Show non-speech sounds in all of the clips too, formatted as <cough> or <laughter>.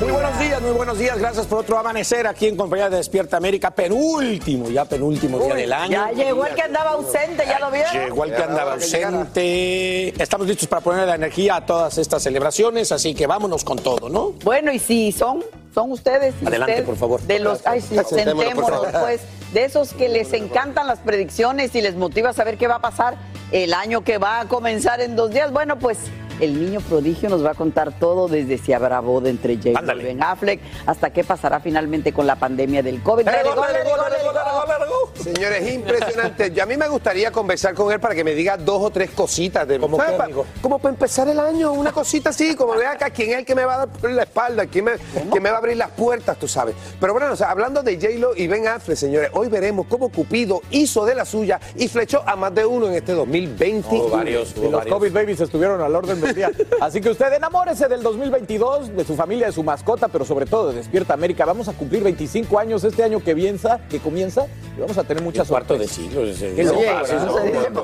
Muy buenos días, muy buenos días. Gracias por otro amanecer aquí en compañía de Despierta América. Penúltimo, ya penúltimo día del año. Ya llegó el que andaba ausente, ¿ya lo vieron? Llegó el que andaba ausente. Estamos listos para poner la energía a todas estas celebraciones, así que vámonos con todo, ¿no? Bueno, y si son, son ustedes. y Adelante, usted, por favor. De los, ay, sí, Sentémonos, pues, de esos que les encantan las predicciones y les motiva a saber qué va a pasar el año que va a comenzar en dos días. Bueno, pues. El niño prodigio nos va a contar todo desde si habrá boda entre J. y Ben Affleck hasta qué pasará finalmente con la pandemia del COVID. Señores, impresionante. Yo a mí me gustaría conversar con él para que me diga dos o tres cositas. De. Como para empezar el año, una cosita así, como vea acá, quién es el que me va a dar la espalda, quién me, quién me va a abrir las puertas, tú sabes. Pero bueno, o sea, hablando de J-Lo y Ben Affleck, señores, hoy veremos cómo Cupido hizo de la suya y flechó a más de uno en este 2020. Hubo varios, Y los COVID babies estuvieron al orden del día. Así que usted enamórese del 2022, de su familia, de su mascota, pero sobre todo de Despierta América. Vamos a cumplir 25 años este año que comienza, que comienza y vamos a tener muchas cuarto de siglo. ese- se dice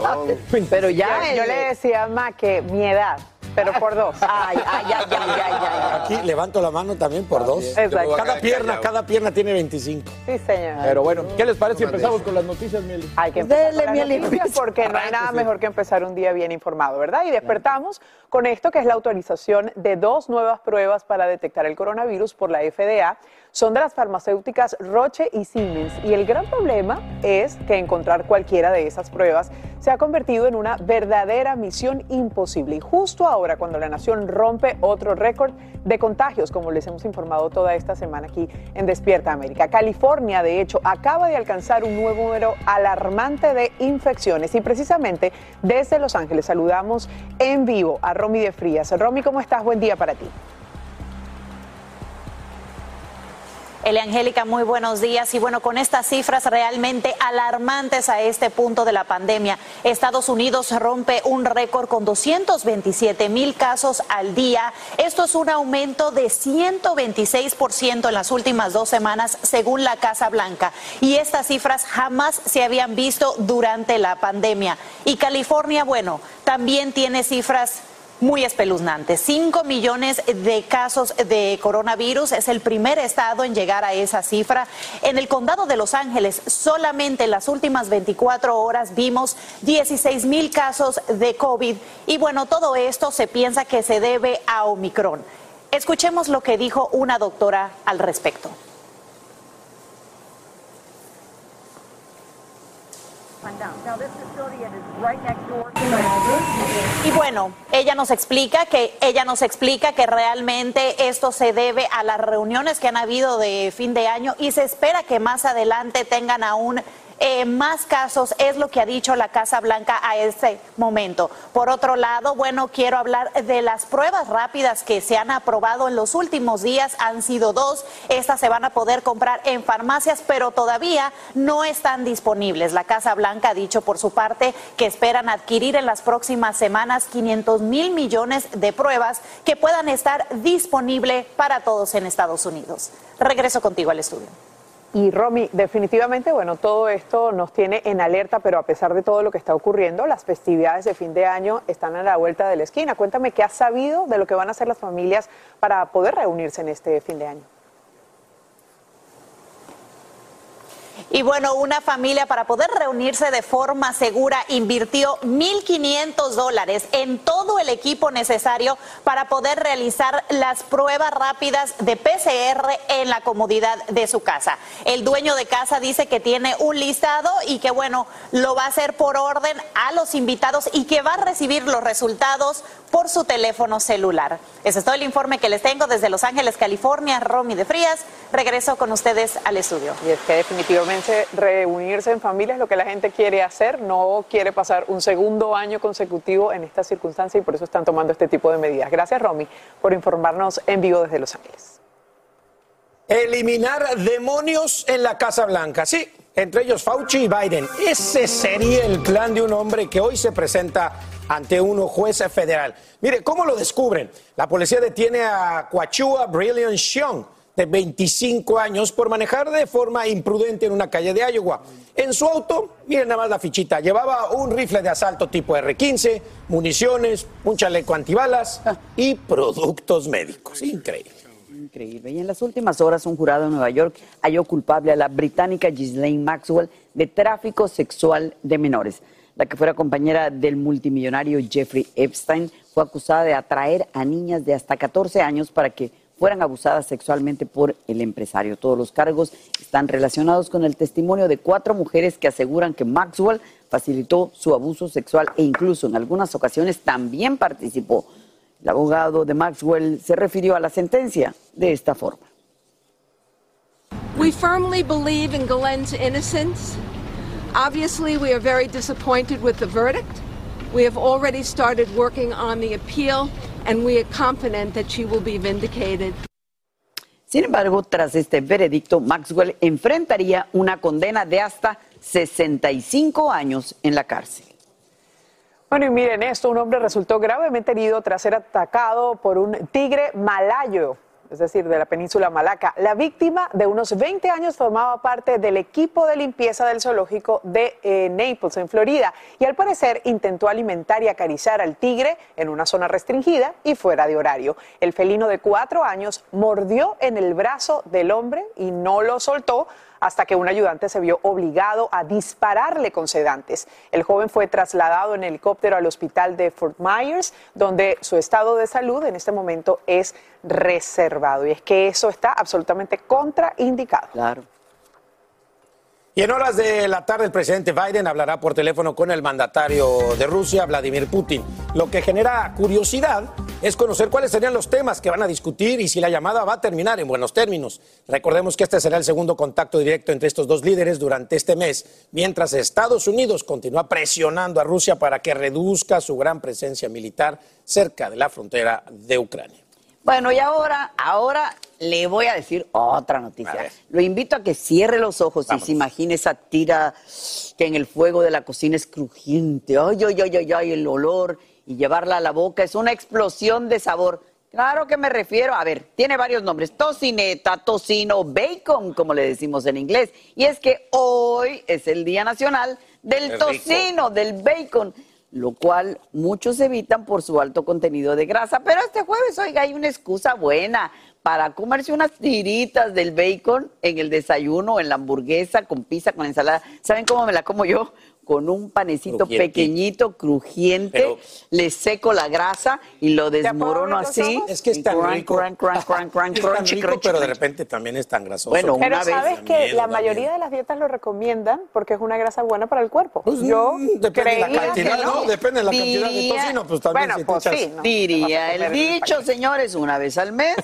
fácil. Pero ya. Yo, le decía a Ma que mi edad, pero por dos. Ay, ay, ay, ay, ay, ay. Aquí levanto la mano también por dos. Exacto. Cada pierna, cada pierna tiene 25. Sí, señor. Pero bueno, ¿qué les parece si empezamos con las noticias, Mieli? Hay que empezar Dele, con las noticias Luis. porque no hay nada mejor que empezar un día bien informado, ¿verdad? Y despertamos con esto que es la autorización de dos nuevas pruebas para detectar el coronavirus por la FDA. Son de las farmacéuticas Roche y Siemens. Y el gran problema es que encontrar cualquiera de esas pruebas se ha convertido en una verdadera misión imposible. Y justo ahora, cuando la nación rompe otro récord de contagios, como les hemos informado toda esta semana aquí en Despierta América. California, de hecho, acaba de alcanzar un nuevo número alarmante de infecciones. Y precisamente desde Los Ángeles saludamos en vivo a Romy de Frías. Romy, ¿cómo estás? Buen día para ti. Elia Angélica, muy buenos días. Y bueno, con estas cifras realmente alarmantes a este punto de la pandemia, Estados Unidos rompe un récord con 227 mil casos al día. Esto es un aumento de 126% en las últimas dos semanas, según la Casa Blanca. Y estas cifras jamás se habían visto durante la pandemia. Y California, bueno, también tiene cifras muy espeluznante. 5 millones de casos de coronavirus es el primer estado en llegar a esa cifra. En el condado de Los Ángeles, solamente en las últimas 24 horas vimos 16 mil casos de COVID. Y bueno, todo esto se piensa que se debe a Omicron. Escuchemos lo que dijo una doctora al respecto. Y bueno, ella nos explica que ella nos explica que realmente esto se debe a las reuniones que han habido de fin de año y se espera que más adelante tengan aún eh, más casos, es lo que ha dicho la Casa Blanca a este momento. Por otro lado, bueno, quiero hablar de las pruebas rápidas que se han aprobado en los últimos días. Han sido dos. Estas se van a poder comprar en farmacias, pero todavía no están disponibles. La Casa Blanca ha dicho por su parte que esperan adquirir en las próximas semanas 500 mil millones de pruebas que puedan estar disponibles para todos en Estados Unidos. Regreso contigo al estudio. Y Romy, definitivamente, bueno, todo esto nos tiene en alerta, pero a pesar de todo lo que está ocurriendo, las festividades de fin de año están a la vuelta de la esquina. Cuéntame qué has sabido de lo que van a hacer las familias para poder reunirse en este fin de año. Y bueno, una familia para poder reunirse de forma segura invirtió 1.500 dólares en todo el equipo necesario para poder realizar las pruebas rápidas de PCR en la comodidad de su casa. El dueño de casa dice que tiene un listado y que bueno, lo va a hacer por orden a los invitados y que va a recibir los resultados por su teléfono celular. Ese es todo el informe que les tengo desde Los Ángeles, California. Romy de Frías, regreso con ustedes al estudio. Y es que definitivamente reunirse en familia es lo que la gente quiere hacer, no quiere pasar un segundo año consecutivo en esta circunstancia y por eso están tomando este tipo de medidas. Gracias, Romy, por informarnos en vivo desde Los Ángeles. Eliminar demonios en la Casa Blanca, sí, entre ellos Fauci y Biden. Ese sería el plan de un hombre que hoy se presenta ante un juez federal. Mire, ¿cómo lo descubren? La policía detiene a Quachua Brilliant Xiong de 25 años por manejar de forma imprudente en una calle de Iowa. En su auto, miren nada más la fichita, llevaba un rifle de asalto tipo R-15, municiones, un chaleco antibalas y productos médicos. Increíble. Increíble. Y en las últimas horas, un jurado en Nueva York halló culpable a la británica Ghislaine Maxwell de tráfico sexual de menores. La que fuera compañera del multimillonario Jeffrey Epstein fue acusada de atraer a niñas de hasta 14 años para que fueran abusadas sexualmente por el empresario. Todos los cargos están relacionados con el testimonio de cuatro mujeres que aseguran que Maxwell facilitó su abuso sexual e incluso en algunas ocasiones también participó. El abogado de Maxwell se refirió a la sentencia de esta forma. We firmly believe in Glenn's innocence. Obviously, we are very disappointed with the verdict. We have already started working on the appeal and we are confident that she will be vindicated. Sin embargo, tras este veredicto, Maxwell enfrentaría una condena de hasta 65 años en la cárcel. Bueno, y miren esto, un hombre resultó gravemente herido tras ser atacado por un tigre malayo es decir, de la península Malaca. La víctima de unos 20 años formaba parte del equipo de limpieza del zoológico de eh, Naples, en Florida, y al parecer intentó alimentar y acariciar al tigre en una zona restringida y fuera de horario. El felino de cuatro años mordió en el brazo del hombre y no lo soltó hasta que un ayudante se vio obligado a dispararle con sedantes. El joven fue trasladado en helicóptero al hospital de Fort Myers, donde su estado de salud en este momento es reservado. Y es que eso está absolutamente contraindicado. Claro. Y en horas de la tarde el presidente Biden hablará por teléfono con el mandatario de Rusia, Vladimir Putin. Lo que genera curiosidad es conocer cuáles serían los temas que van a discutir y si la llamada va a terminar en buenos términos. Recordemos que este será el segundo contacto directo entre estos dos líderes durante este mes, mientras Estados Unidos continúa presionando a Rusia para que reduzca su gran presencia militar cerca de la frontera de Ucrania. Bueno, y ahora, ahora le voy a decir otra noticia. Lo invito a que cierre los ojos y se imagine esa tira que en el fuego de la cocina es crujiente. Ay, ay, ay, ay, ay, el olor y llevarla a la boca es una explosión de sabor. Claro que me refiero, a ver, tiene varios nombres, tocineta, tocino, bacon, como le decimos en inglés. Y es que hoy es el Día Nacional del Tocino, del bacon lo cual muchos evitan por su alto contenido de grasa. Pero este jueves, oiga, hay una excusa buena para comerse unas tiritas del bacon en el desayuno, en la hamburguesa, con pizza, con ensalada. ¿Saben cómo me la como yo? Con un panecito Crujiente. pequeñito, crujiente, Pero- le seco la grasa y lo desmorono así. Es que es tan Crunch, rico. crunch, crunch, crunch, <laughs> crunch, Es tan crunchy, rico, crunchy, pero de repente también es tan grasoso. Bueno, Pero una vez- sabes que También, la también. mayoría de las dietas lo recomiendan porque es una grasa buena para el cuerpo. Pues, Yo mm, depende de la cantidad, que ¿no? Depende de la cantidad de Diría- tocino, pues también Bueno, si pues echas- sí, ¿no? Diría el dicho, señores, una vez al mes.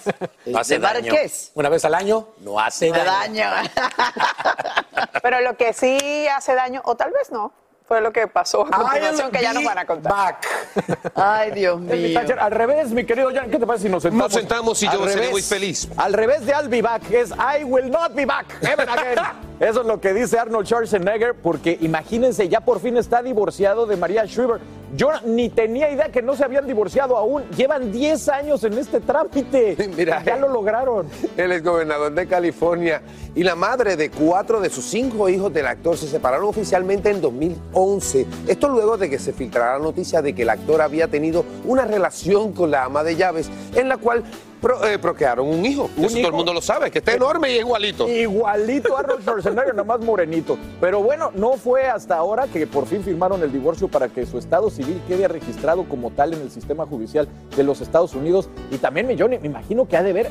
No hace daño. Una vez al año no hace daño. <laughs> Pero lo que sí hace daño, o tal vez no, fue lo que pasó a continuación que ya nos van a contar. Back. Ay, Dios Thatcher, Al revés, mi querido Jan, ¿qué te parece si nos sentamos? Nos sentamos y Al yo seré muy feliz. Al revés de I'll be back es I will not be back. Ever again. <laughs> Eso es lo que dice Arnold Schwarzenegger, porque imagínense, ya por fin está divorciado de María Schreiber. Yo ni tenía idea que no se habían divorciado aún. Llevan 10 años en este trámite. Mira, ya lo lograron. Él es gobernador de California y la madre de cuatro de sus cinco hijos del actor se separaron oficialmente en 2011. Esto luego de que se filtrara la noticia de que el actor había tenido una relación con la ama de llaves en la cual pro- eh, procrearon un hijo. Un Eso todo el mundo lo sabe, que está enorme y igualito. Igualito a Arnold Schwarzenegger, <laughs> nomás morenito. Pero bueno, no fue hasta ahora que por fin firmaron el divorcio para que su estado civil quede registrado como tal en el sistema judicial de los Estados Unidos. Y también millones, me imagino que ha de ver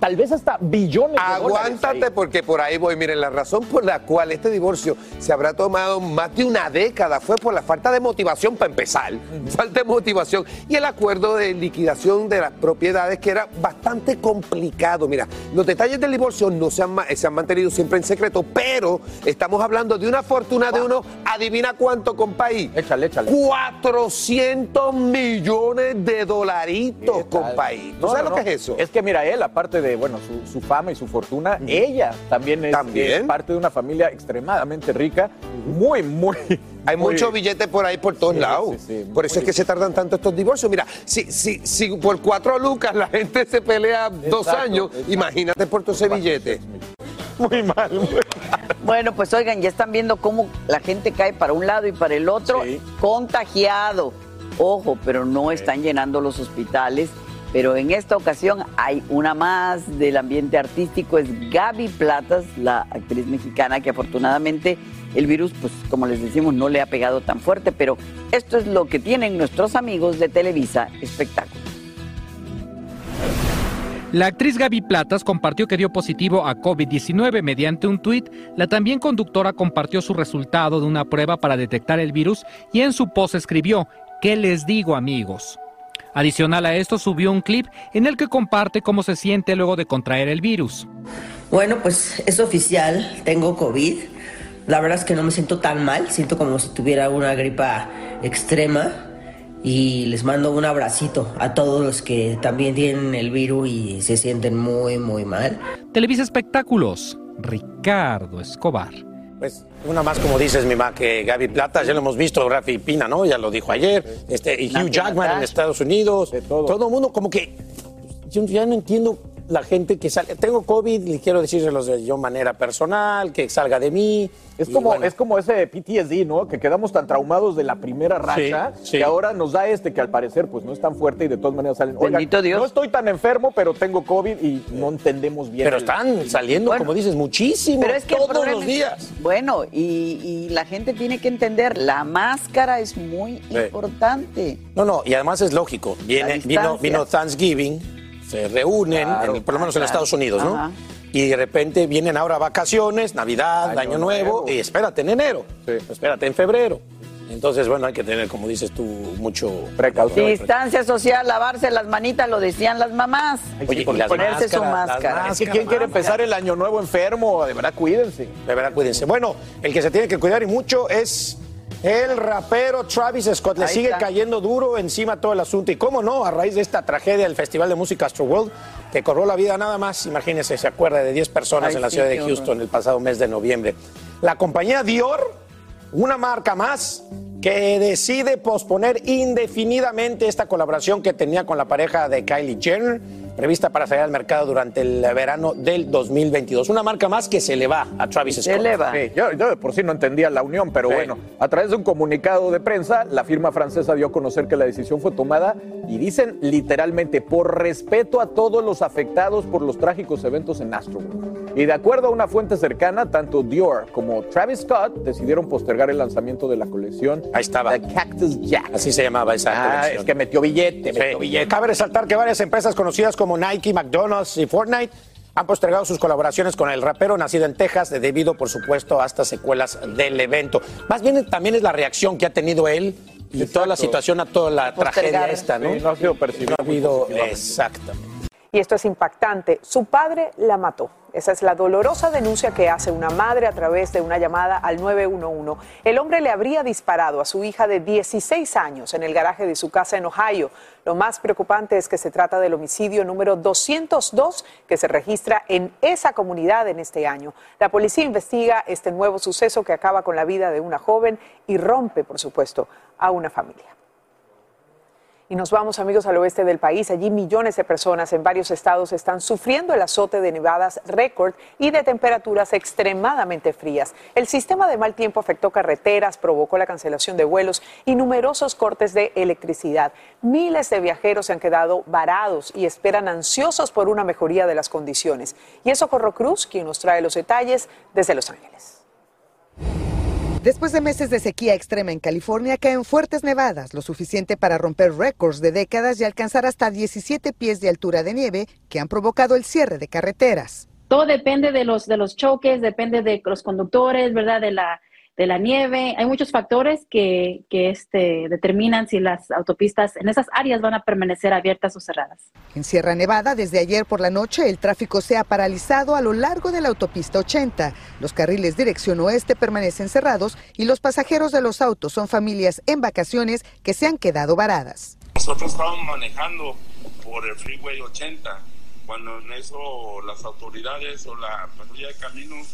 tal vez hasta billones de dólares Aguántate porque por ahí voy. Miren, la razón por la cual este divorcio se habrá tomado más de una década fue por la falta de motivación para empezar. Falta de motivación. Y el acuerdo de liquidación de las propiedades que era bastante complicado. Mira, los detalles del divorcio no se han, se han mantenido siempre en secreto, pero estamos hablando de una fortuna de uno, adivina cuánto, compaí. Échale, échale. 400 millones de dolaritos, compaí. ¿Tú No, sabes no, lo que no. es eso? Es que mira, él, aparte de bueno, su, su fama y su fortuna, ella también es, También. es parte de una familia extremadamente rica, muy, muy. Hay muy- muchos billetes por ahí por todos Sí, lados. sí, sí, por eso es que se tardan tanto estos divorcios. Mira, si, si, si por cuatro lucas la gente se pelea dos años, exacto. imagínate por todo ese billete. Muy mal, muy mal. Bueno, pues oigan, ya están viendo cómo la gente cae para un lado y para el otro, Sí. contagiado. Ojo, pero no están llenando los hospitales. Pero en esta ocasión hay una más del ambiente artístico, es Gaby Platas, la actriz mexicana que afortunadamente el virus, pues como les decimos, no le ha pegado tan fuerte, pero esto es lo que tienen nuestros amigos de Televisa Espectáculos. La actriz Gaby Platas compartió que dio positivo a COVID-19 mediante un tuit. La también conductora compartió su resultado de una prueba para detectar el virus y en su post escribió, ¿qué les digo amigos? Adicional a esto subió un clip en el que comparte cómo se siente luego de contraer el virus. Bueno, pues es oficial, tengo COVID. La verdad es que no me siento tan mal, siento como si tuviera una gripa extrema y les mando un abracito a todos los que también tienen el virus y se sienten muy, muy mal. Televisa Espectáculos, Ricardo Escobar. Pues una más, como dices, mi ma, que Gaby Plata, ya lo hemos visto, Rafi Pina, ¿no? Ya lo dijo ayer. Este, y Hugh Jackman en. Estados Unidos. todo. el mundo, como que. Yo ya no entiendo la gente que sale. Tengo COVID, y quiero decírselos de yo manera personal, que salga de mí. Es como, bueno. es como ese PTSD, ¿no? Que quedamos tan traumados de la primera racha Sí, sí. que ahora nos da este que al parecer pues no es tan fuerte y de todas maneras salen. "Oigan, Bendito Dios. No estoy tan enfermo, pero tengo COVID y no entendemos bien. Pero el- están saliendo, Bueno, como dices, muchísimo. Pero es que todos problema los es- días. Bueno, y, y la gente tiene que entender, la máscara es muy importante. No, no, y además es lógico. Viene, vino, vino Thanksgiving, se reúnen, Claro, en- por lo menos en. Estados Unidos, ¿no? Ajá. Y de repente vienen ahora vacaciones, Navidad, Año, Año nuevo, Nuevo. y espérate en enero, espérate en febrero. Entonces, bueno, hay que tener, como dices tú, mucho precaución. Distancia social, lavarse las manitas, lo decían las mamás. Oye, y las ponerse su máscaras, las máscara. Es que quién quiere empezar el año nuevo enfermo, de verdad, cuídense. De verdad, cuídense. Bueno, el que se tiene que cuidar y mucho es el rapero Travis Scott. Le Ahí sigue está. cayendo duro encima todo el asunto. Y cómo no, a raíz de esta tragedia del Festival de Música Astroworld, que cobró la vida nada más, imagínense, se acuerda de 10 personas Ay, en la sí, ciudad de horror. Houston el pasado mes de noviembre. La compañía Dior, una marca más, que decide posponer indefinidamente esta colaboración que tenía con la pareja de Kylie Jenner prevista para salir al mercado durante el verano del 2022. Una marca más que se le va a Travis Scott. Sí, yo, yo de por sí no entendía la unión, pero bueno, a través de un comunicado de prensa, la firma francesa dio a conocer que la decisión fue tomada y dicen literalmente por respeto a todos los afectados por los trágicos eventos en Astroworld. Y de acuerdo a una fuente cercana, tanto Dior como Travis Scott decidieron postergar el lanzamiento de la colección. Ahí estaba. The Cactus Jack. Así se llamaba esa Ah, colección. es que metió billete, Sí. metió billete. Cabe resaltar que varias empresas conocidas como Nike, McDonald's y Fortnite han postergado sus colaboraciones con el rapero nacido en Texas debido, por supuesto, a estas secuelas del evento. Más bien también es la reacción que ha tenido él y toda la situación a toda la tragedia esta, ¿no? Sí, no ha sido percibido No ha habido, positivamente. exactamente. Y esto es impactante. Su padre la mató. Esa es la dolorosa denuncia que hace una madre a través de una llamada al 911. El hombre le habría disparado a su hija de 16 años en el garaje de su casa en Ohio. Lo más preocupante es que se trata del homicidio número 202 que se registra en esa comunidad en este año. La policía investiga este nuevo suceso que acaba con la vida de una joven y rompe, por supuesto, a una familia. Y nos vamos amigos al oeste del país. Allí millones de personas en varios estados están sufriendo el azote de nevadas récord y de temperaturas extremadamente frías. El sistema de mal tiempo afectó carreteras, provocó la cancelación de vuelos y numerosos cortes de electricidad. Miles de viajeros se han quedado varados y esperan ansiosos por una mejoría de las condiciones. Y es Socorro Cruz quien nos trae los detalles desde Los Ángeles. Después de meses de sequía extrema en California, caen fuertes nevadas, lo suficiente para romper récords de décadas y alcanzar hasta 17 pies de altura de nieve que han provocado el cierre de carreteras. Todo depende de los, de los choques, depende de los conductores, ¿verdad? De la, de la nieve. Hay muchos factores que, que este, determinan si las autopistas en esas áreas van a permanecer abiertas o cerradas. En Sierra Nevada, desde ayer por la noche, el tráfico se ha paralizado a lo largo de la autopista 80. Los carriles dirección oeste permanecen cerrados y los pasajeros de los autos son familias en vacaciones que se han quedado varadas. Nosotros estábamos manejando por el Freeway 80 cuando en eso las autoridades o la patrulla de caminos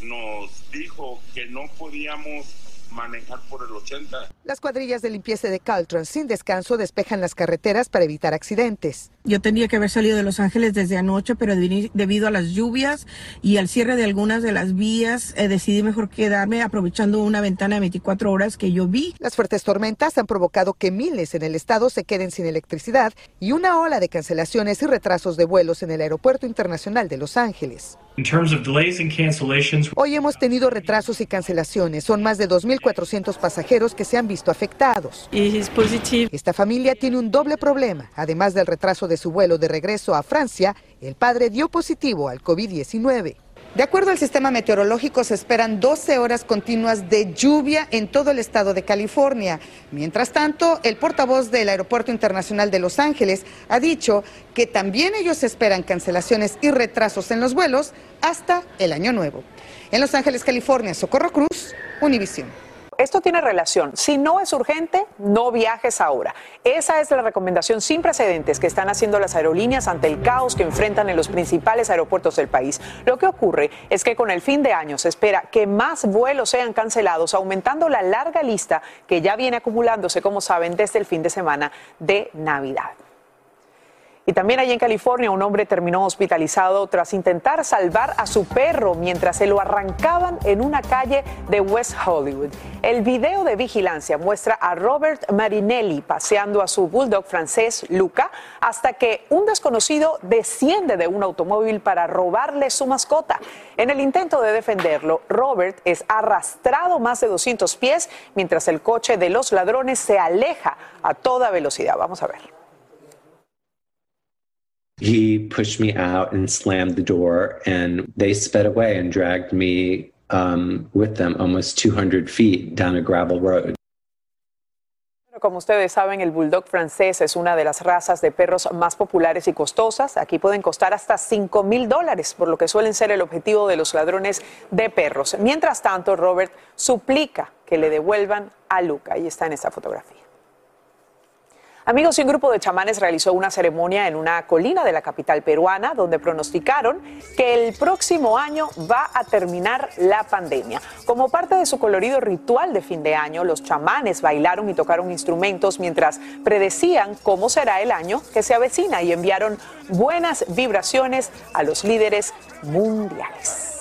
nos dijo que no podíamos manejar por el 80. Las cuadrillas de limpieza de Caltrans sin descanso despejan las carreteras para evitar accidentes. Yo tendría que haber salido de Los Ángeles desde anoche, pero debi- debido a las lluvias y al cierre de algunas de las vías, eh, decidí mejor quedarme aprovechando una ventana de 24 horas que yo vi. Las fuertes tormentas han provocado que miles en el estado se queden sin electricidad y una ola de cancelaciones y retrasos de vuelos en el Aeropuerto Internacional de Los Ángeles. In terms of delays and cancellations, Hoy hemos tenido retrasos y cancelaciones. Son más de 2.400 pasajeros que se han visto afectados. Esta familia tiene un doble problema. Además del retraso de su vuelo de regreso a Francia, el padre dio positivo al COVID-19. De acuerdo al sistema meteorológico, se esperan 12 horas continuas de lluvia en todo el estado de California. Mientras tanto, el portavoz del Aeropuerto Internacional de Los Ángeles ha dicho que también ellos esperan cancelaciones y retrasos en los vuelos hasta el año nuevo. En Los Ángeles, California, Socorro Cruz, Univisión. Esto tiene relación. Si no es urgente, no viajes ahora. Esa es la recomendación sin precedentes que están haciendo las aerolíneas ante el caos que enfrentan en los principales aeropuertos del país. Lo que ocurre es que con el fin de año se espera que más vuelos sean cancelados, aumentando la larga lista que ya viene acumulándose, como saben, desde el fin de semana de Navidad. Y también allí en California un hombre terminó hospitalizado tras intentar salvar a su perro mientras se lo arrancaban en una calle de West Hollywood. El video de vigilancia muestra a Robert Marinelli paseando a su bulldog francés Luca hasta que un desconocido desciende de un automóvil para robarle su mascota. En el intento de defenderlo, Robert es arrastrado más de 200 pies mientras el coche de los ladrones se aleja a toda velocidad. Vamos a ver. He pushed me out and slammed the door, and they sped away and dragged me um, with them almost 200 feet down a gravel road. Como ustedes saben, el bulldog francés es una de las razas de perros más populares y costosas. Aquí pueden costar hasta 5 mil dólares, por lo que suelen ser el objetivo de los ladrones de perros. Mientras tanto, Robert suplica que le devuelvan a Luca. Ahí está en esta fotografía. Amigos, un grupo de chamanes realizó una ceremonia en una colina de la capital peruana donde pronosticaron que el próximo año va a terminar la pandemia. Como parte de su colorido ritual de fin de año, los chamanes bailaron y tocaron instrumentos mientras predecían cómo será el año que se avecina y enviaron buenas vibraciones a los líderes mundiales.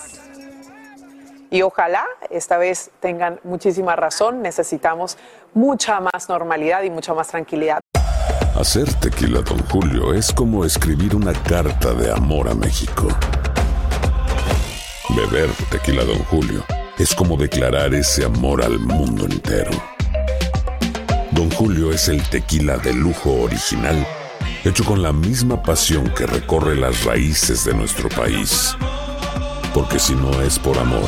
Y ojalá esta vez tengan muchísima razón, necesitamos mucha más normalidad y mucha más tranquilidad. Hacer tequila, Don Julio, es como escribir una carta de amor a México. Beber tequila, Don Julio, es como declarar ese amor al mundo entero. Don Julio es el tequila de lujo original, hecho con la misma pasión que recorre las raíces de nuestro país. Porque si no es por amor,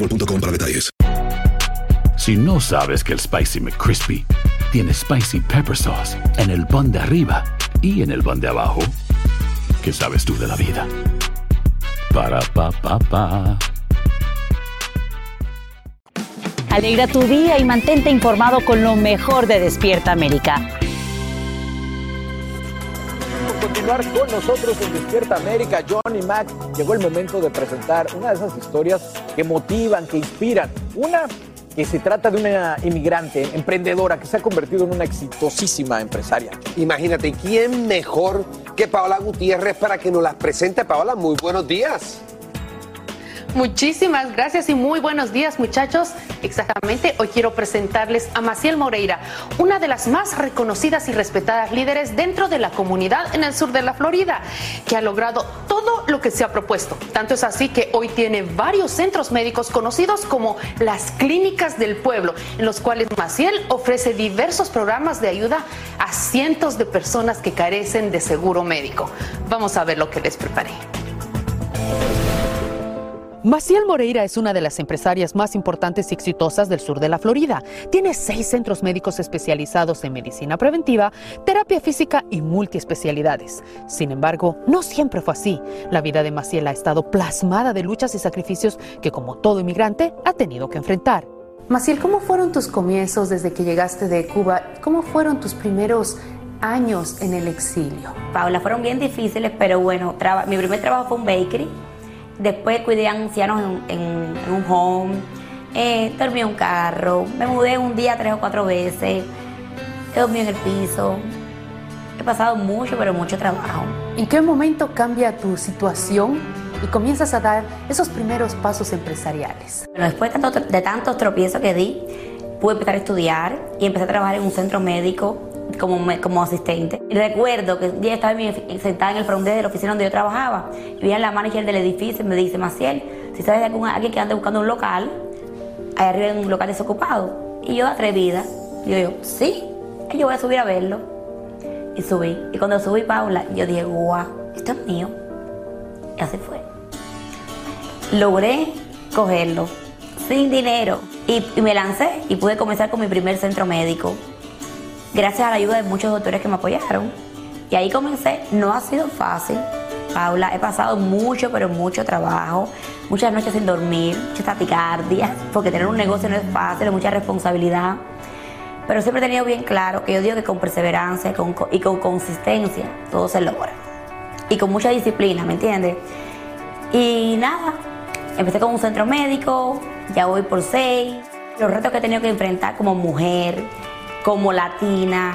boostmobile.com para detalles. Si no sabes que el Spicy McCrispy tiene Spicy Pepper Sauce en el pan de arriba y en el pan de abajo, ¿qué sabes tú de la vida? Para, pa, pa, pa. Alegra tu día y mantente informado con lo mejor de Despierta América. Continuar con nosotros en Despierta América, John y llegó el momento de presentar una de esas historias que motivan, que inspiran. Una que se trata de una inmigrante emprendedora que se ha convertido en una exitosísima empresaria. Imagínate, ¿quién mejor que Paola Gutiérrez para que nos las presente? Paola, muy buenos días. Muchísimas gracias y muy buenos días muchachos. Exactamente, hoy quiero presentarles a Maciel Moreira, una de las más reconocidas y respetadas líderes dentro de la comunidad en el sur de la Florida, que ha logrado todo lo que se ha propuesto. Tanto es así que hoy tiene varios centros médicos conocidos como las clínicas del pueblo, en los cuales Maciel ofrece diversos programas de ayuda a cientos de personas que carecen de seguro médico. Vamos a ver lo que les preparé. Maciel Moreira es una de las empresarias más importantes y exitosas del sur de la Florida. Tiene seis centros médicos especializados en medicina preventiva, terapia física y multiespecialidades. Sin embargo, no siempre fue así. La vida de Maciel ha estado plasmada de luchas y sacrificios que, como todo inmigrante, ha tenido que enfrentar. Maciel, ¿cómo fueron tus comienzos desde que llegaste de Cuba? ¿Cómo fueron tus primeros años en el exilio? Paula, fueron bien difíciles, pero bueno, mi primer trabajo fue un bakery. Después cuidé a ancianos en, en- en un home. Eh, dormí en un carro. Me mudé un día tres o cuatro veces. He dormido en el piso. He pasado mucho, pero mucho trabajo. ¿En qué momento cambia tu situación y comienzas a dar esos primeros pasos empresariales? Bueno, después de tanto- de tantos tropiezos que di, pude empezar a estudiar y empecé a trabajar en un centro médico como, como asistente. Y recuerdo que un día estaba en sentada en el front de la oficina donde yo trabajaba y vi a la manager del edificio y me dice, Maciel, si sabes de algún, alguien que ande buscando un local, ahí arriba hay un local desocupado. Y yo atrevida, digo yo, sí, y yo voy a subir a verlo. Y subí. Y cuando subí Paula, yo dije, guau, esto es mío. Y así fue. Logré cogerlo sin dinero y me lancé y pude comenzar con mi primer centro médico. Gracias a la ayuda de muchos doctores que me apoyaron. Y ahí comencé. No ha sido fácil, Paula. He pasado mucho, pero mucho trabajo. Muchas noches sin dormir, mucha taquicardia, porque tener un negocio no es fácil, es mucha responsabilidad. Pero siempre he tenido bien claro que yo digo que con perseverancia con- y con consistencia todo se logra. Y con mucha disciplina, ¿me entiendes? Y nada, Empecé con un centro médico, ya voy por seis. Los retos que he tenido que enfrentar como mujer, como latina,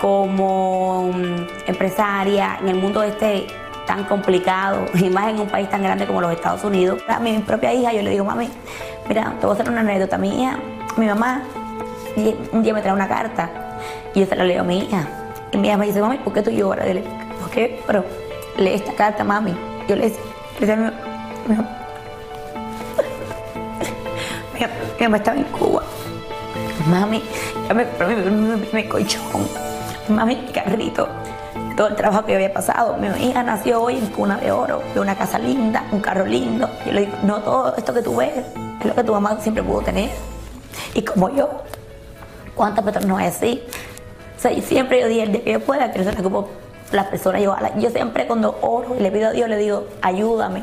como mm, empresaria en el mundo este tan complicado <laughs> y más en un país tan grande como los Estados Unidos. A mi propia hija yo le digo, mami, mira, te voy a hacer una anécdota. Mi hija, mi mamá, un día me trae una carta y yo se la leo a mi hija. Y mi hija me dice, mami, ¿por qué tú lloras? Dile, ¿por qué? Pero lee esta carta, mami. Yo le decía, le decía mi, mi, <laughs> mi mamá estaba en Cuba. Mami, ya me mi colchón. Mami, carrito. Todo el trabajo que yo había pasado. Mi hija nació hoy en cuna de oro, de una casa linda, un carro lindo. Yo le digo, no todo esto que tú ves es lo que tu mamá siempre pudo tener. Y como yo, ¿cuántas personas no es así? O sea, siempre yo dije, el día que yo pueda, que no como las personas, yo, yo siempre cuando oro y le pido a Dios, le digo, ayúdame,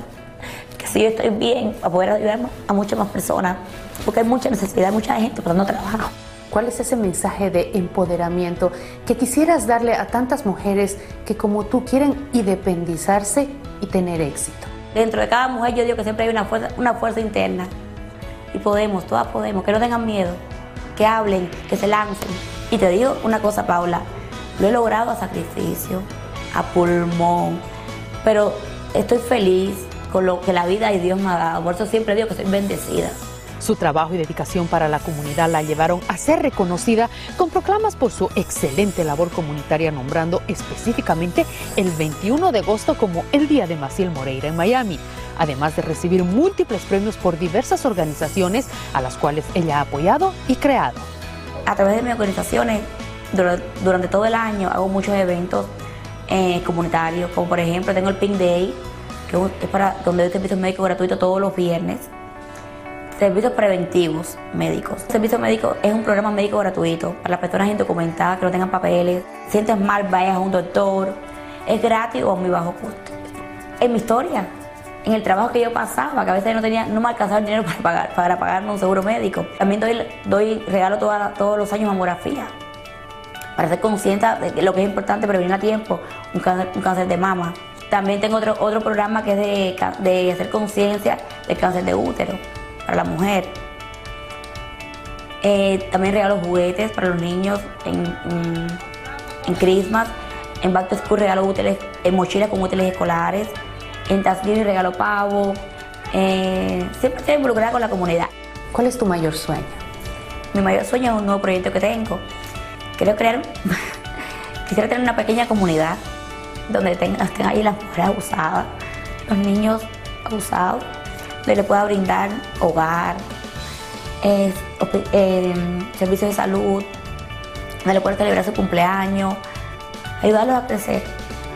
que si yo estoy bien, para poder ayudar a muchas más personas, porque hay mucha necesidad, hay mucha gente, pero no trabajo. ¿Cuál es ese mensaje de empoderamiento que quisieras darle a tantas mujeres que como tú quieren independizarse y tener éxito? Dentro de cada mujer yo digo que siempre hay una fuerza, una fuerza interna y podemos, todas podemos, que no tengan miedo, que hablen, que se lancen. Y te digo una cosa, Paula, lo he logrado a sacrificio, a pulmón, pero estoy feliz con lo que la vida y Dios me ha dado. Por eso siempre digo que soy bendecida. Su trabajo y dedicación para la comunidad la llevaron a ser reconocida con proclamas por su excelente labor comunitaria, nombrando específicamente el 21 de agosto como el Día de Maciel Moreira en Miami, además de recibir múltiples premios por diversas organizaciones a las cuales ella ha apoyado y creado. A través de mis organizaciones, durante todo el año hago muchos eventos eh, comunitarios, como por ejemplo tengo el Pink Day, que es para donde doy servicio médico gratuito todos los viernes Servicios preventivos médicos. El servicio médico es un programa médico gratuito para las personas indocumentadas que no tengan papeles. Sientes mal, vayas a un doctor. Es gratis o a muy bajo costo. En mi historia, en el trabajo que yo pasaba, que a veces no tenía, no me alcanzaba el dinero <laughs> para pagar, para pagarme un seguro médico. También doy, regalo todos los años mamografía para ser consciente de lo que es importante prevenir a tiempo un cáncer, de mama. También tengo otro, otro programa que es de hacer conciencia del cáncer de útero para la mujer. Eh, también regalo juguetes para los niños en, en, Christmas. En Back to School regalo útiles, en mochilas con útiles escolares. En Thanksgiving regalo pavo. Eh, siempre estoy involucrada con la comunidad. ¿Cuál es tu mayor sueño? Mi mayor sueño es un nuevo proyecto que tengo. Quiero crear, <laughs> quisiera tener una pequeña comunidad donde tengan, estén ahí las mujeres abusadas, los niños abusados donde le pueda brindar hogar, eh, servicios de salud, donde le pueda celebrar su cumpleaños, ayudarlos a crecer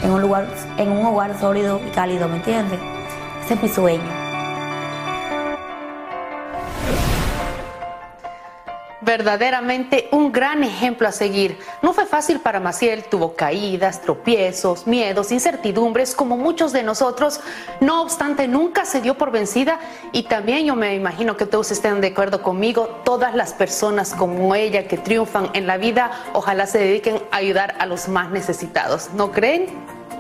en un lugar, en un hogar sólido y cálido, ¿me entiendes? Ese es mi sueño. Verdaderamente un gran ejemplo a seguir. No fue fácil para Maciel, tuvo caídas, tropiezos, miedos, incertidumbres, como muchos de nosotros. No obstante, nunca se dio por vencida y también yo me imagino que todos estén de acuerdo conmigo, todas las personas como ella que triunfan en la vida, ojalá se dediquen a ayudar a los más necesitados. ¿No creen?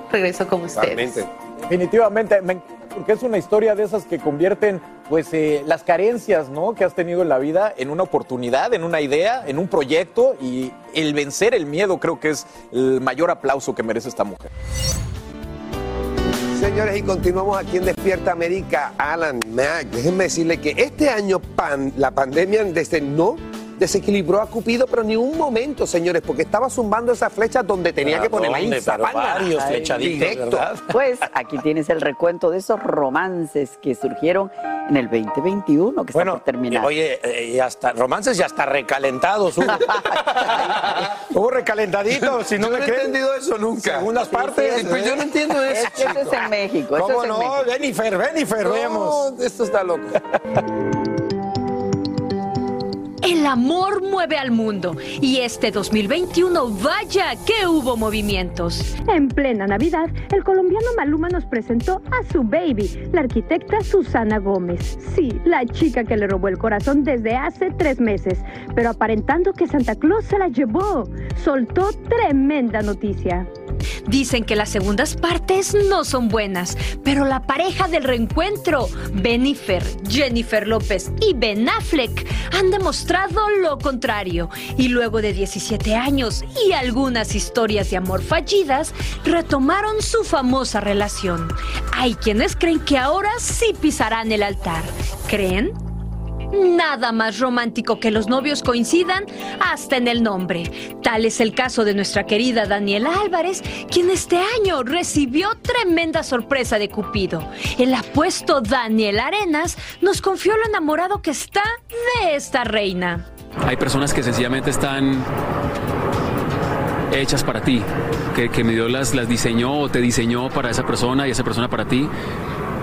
Regreso con ustedes. Definitivamente, porque es una historia de esas que convierten pues eh, las carencias ¿no? que has tenido en la vida en una oportunidad, en una idea, en un proyecto y el vencer el miedo creo que es el mayor aplauso que merece esta mujer. Señores, y continuamos aquí en Despierta América. Alan, Mac, déjenme decirle que este año la pandemia desde no desequilibró a Cupido, pero ni un momento, señores, porque estaba zumbando esa flecha donde tenía que poner la varios flechaditos, Pues aquí tienes el recuento de esos romances que surgieron en el 2021, que bueno, está por terminar. Oye, eh, ya está, romances ya está recalentados. Hubo, <laughs> hubo recalentaditos, si no me he entendido eso nunca. Segundas partes. pues yo no entiendo eso. Es que eso es en México. ¿Cómo no? Jennifer, Jennifer, no, vemos. Esto está loco. <laughs> El amor mueve al mundo y este 2021 vaya que hubo movimientos. En plena Navidad, el colombiano Maluma nos presentó a su baby, la arquitecta Susana Gómez. Sí, la chica que le robó el corazón desde hace tres meses, pero aparentando que Santa Claus se la llevó, soltó tremenda noticia. Dicen que las segundas partes no son buenas, pero la pareja del reencuentro, Benifer, Jennifer López y Ben Affleck, han demostrado lo contrario. Y luego de 17 años y algunas historias de amor fallidas, retomaron su famosa relación. Hay quienes creen que ahora sí pisarán el altar. ¿Creen? Nada más romántico que los novios coincidan hasta en el nombre. Tal es el caso de nuestra querida Daniela Álvarez, quien este año recibió tremenda sorpresa de Cupido. El apuesto Daniel Arenas nos confió lo enamorado que está de esta reina. Hay personas que sencillamente están hechas para ti, que, que Dios las, las diseñó o te diseñó para esa persona y esa persona para ti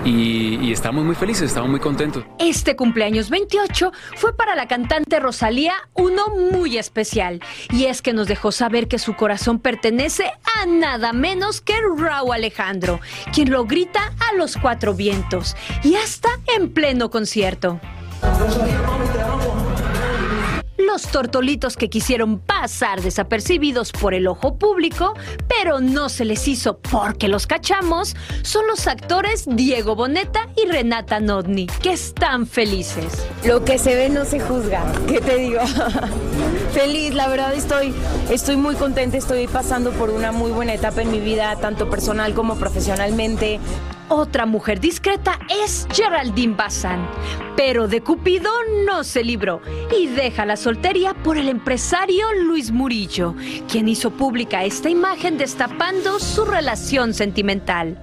y, estamos muy felices, estamos muy contentos. Este cumpleaños 28 fue para la cantante Rosalía uno muy especial y es que nos dejó saber que su corazón pertenece a nada menos que Raúl Alejandro, quien lo grita a los cuatro vientos y hasta en pleno concierto. Los tortolitos que quisieron pasar desapercibidos por el ojo público, pero no se les hizo porque los cachamos, son los actores Diego Boneta y Renata Nodni, que están felices. Lo que se ve no se juzga, ¿qué te digo? <laughs> Feliz, la verdad estoy, estoy muy contenta, estoy pasando por una muy buena etapa en mi vida, tanto personal como profesionalmente. Otra mujer discreta es Geraldine Bazán, pero de Cupido no se libró y deja la soltería por el empresario Luis Murillo, quien hizo pública esta imagen destapando su relación sentimental.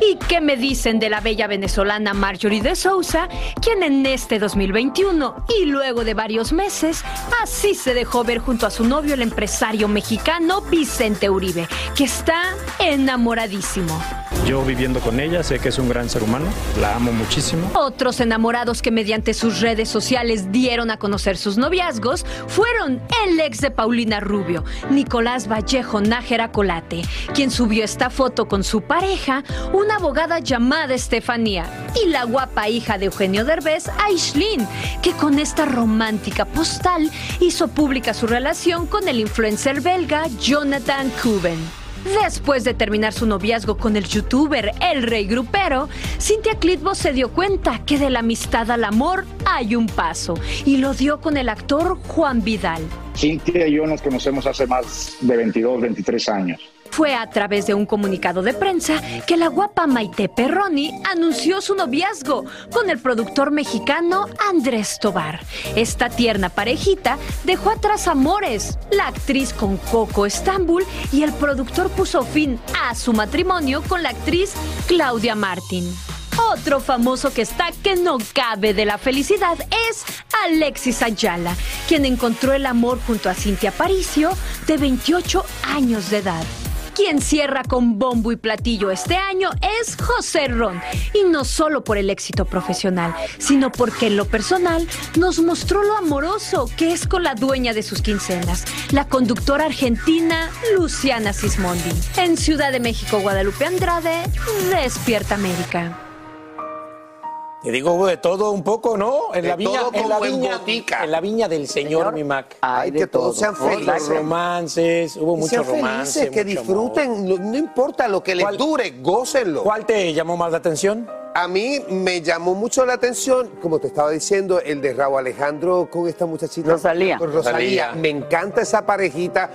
¿Y qué me dicen de la bella venezolana Marjorie de Sousa, quien en este 2021 y luego de varios meses, así se dejó ver junto a su novio el empresario mexicano Vicente Uribe, que está enamoradísimo? Yo viviendo con ella sé que es un gran ser humano, la amo muchísimo. Otros enamorados que mediante sus redes sociales dieron a conocer sus noviazgos fueron el ex de Paulina Rubio, Nicolás Vallejo Nájera Colate, quien subió esta foto con su pareja, una abogada llamada Estefanía, y la guapa hija de Eugenio Derbez, Aishlin, que con esta romántica postal hizo pública su relación con el influencer belga Jonathan Kuben. Después de terminar su noviazgo con el youtuber El Rey Grupero, Cintia Clitbo se dio cuenta que de la amistad al amor hay un paso y lo dio con el actor Juan Vidal. Cintia y yo nos conocemos hace más de 22, 23 años. Fue a través de un comunicado de prensa que la guapa Maite Perroni anunció su noviazgo con el productor mexicano Andrés Tobar. Esta tierna parejita dejó atrás amores, la actriz con Coco Estambul y el productor puso fin a su matrimonio con la actriz Claudia Martín. Otro famoso que está que no cabe de la felicidad es Alexis Ayala, quien encontró el amor junto a Cintia Paricio, de 28 años de edad. Quien cierra con bombo y platillo este año es José Ron. Y no solo por el éxito profesional, sino porque en lo personal nos mostró lo amoroso que es con la dueña de sus quincenas, la conductora argentina Luciana Sismondi. En Ciudad de México, Guadalupe Andrade, Despierta América. Te digo de todo un poco, ¿no? En la viña, en la viña, en la viña del Señor, mi Mac. Ay, que todos sean felices. Los romances, hubo muchos romances. que disfruten, no importa lo que les dure, gócenlo. ¿Cuál te llamó más la atención? A mí me llamó mucho la atención, como te estaba diciendo, el de Raúl Alejandro con esta muchachita. Rosalía. Con Rosalía. Me encanta esa parejita.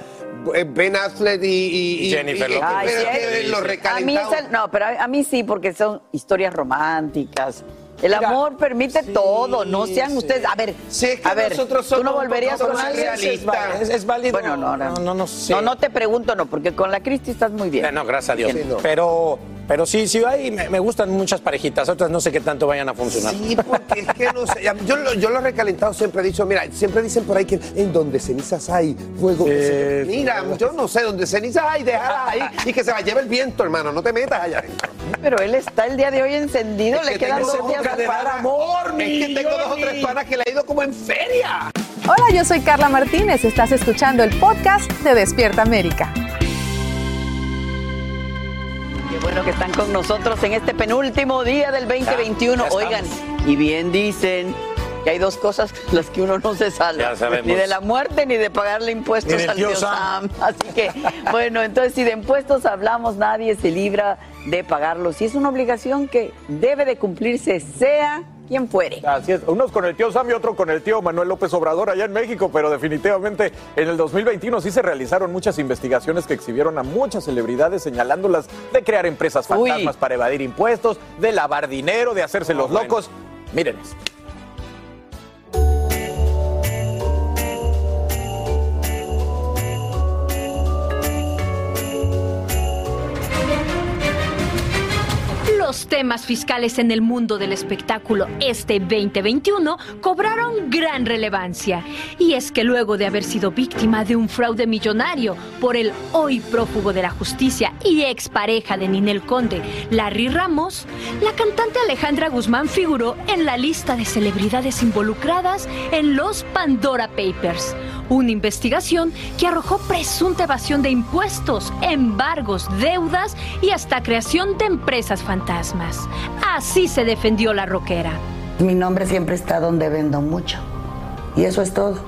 Eh, ben Affleck y, Jennifer López. a mí no, pero a mí sí, porque son historias románticas. El amor permite todo, no sean ustedes. A ver, a ver, tú no volverías con alguien. Es, es, válido. Bueno, no, no, no, no, sé. No, no te pregunto, no, porque con la Cristi estás muy bien. No, gracias a Dios. Pero pero sí, sí, hay, me, gustan muchas parejitas, otras no sé qué tanto vayan a funcionar. Sí, porque es que no sé. Yo, yo lo he recalentado, siempre he dicho, mira, siempre dicen por ahí que en donde cenizas hay fuego. Eh, mira, yo no sé, donde cenizas hay, déjala ahí y que se va a llevar el viento, hermano, no te metas allá adentro. Pero él está el día de hoy encendido, le quedan dos días para amor. Es que tengo dos o tres panas que le ha ido como en feria. Hola, yo soy Carla Martínez, estás escuchando el podcast de Despierta América bueno que están con nosotros en este penúltimo día del 2021. Oigan, y bien dicen que hay dos cosas las que uno no se salva. Ni de la muerte ni de pagarle impuestos al tío Sam. Así que, bueno, entonces si de impuestos hablamos, nadie se libra de pagarlos. Y es una obligación que debe de cumplirse, sea quien fuere. Así es, unos con el tío Sam y otro con el tío Manuel López Obrador allá en México, pero definitivamente en el 2021 sí se realizaron muchas investigaciones que exhibieron a muchas celebridades señalándolas de crear empresas fantasmas para evadir impuestos, de lavar dinero, de hacerse los locos. Miren temas fiscales en el mundo del espectáculo este 2021 cobraron gran relevancia. Y es que luego de haber sido víctima de un fraude millonario por el hoy prófugo de la justicia y expareja de Ninel Conde, Larry Ramos, la cantante Alejandra Guzmán figuró en la lista de celebridades involucradas en los Pandora Papers una investigación que arrojó presunta evasión de impuestos, embargos, deudas y hasta creación de empresas fantasmas. Así se defendió la roquera. Mi nombre siempre está donde vendo mucho. Y eso es todo.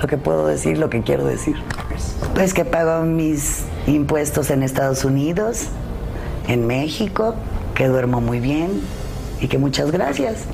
Lo que puedo decir, lo que quiero decir. Pues que pago mis impuestos en Estados Unidos, en México, que duermo muy bien y que muchas gracias.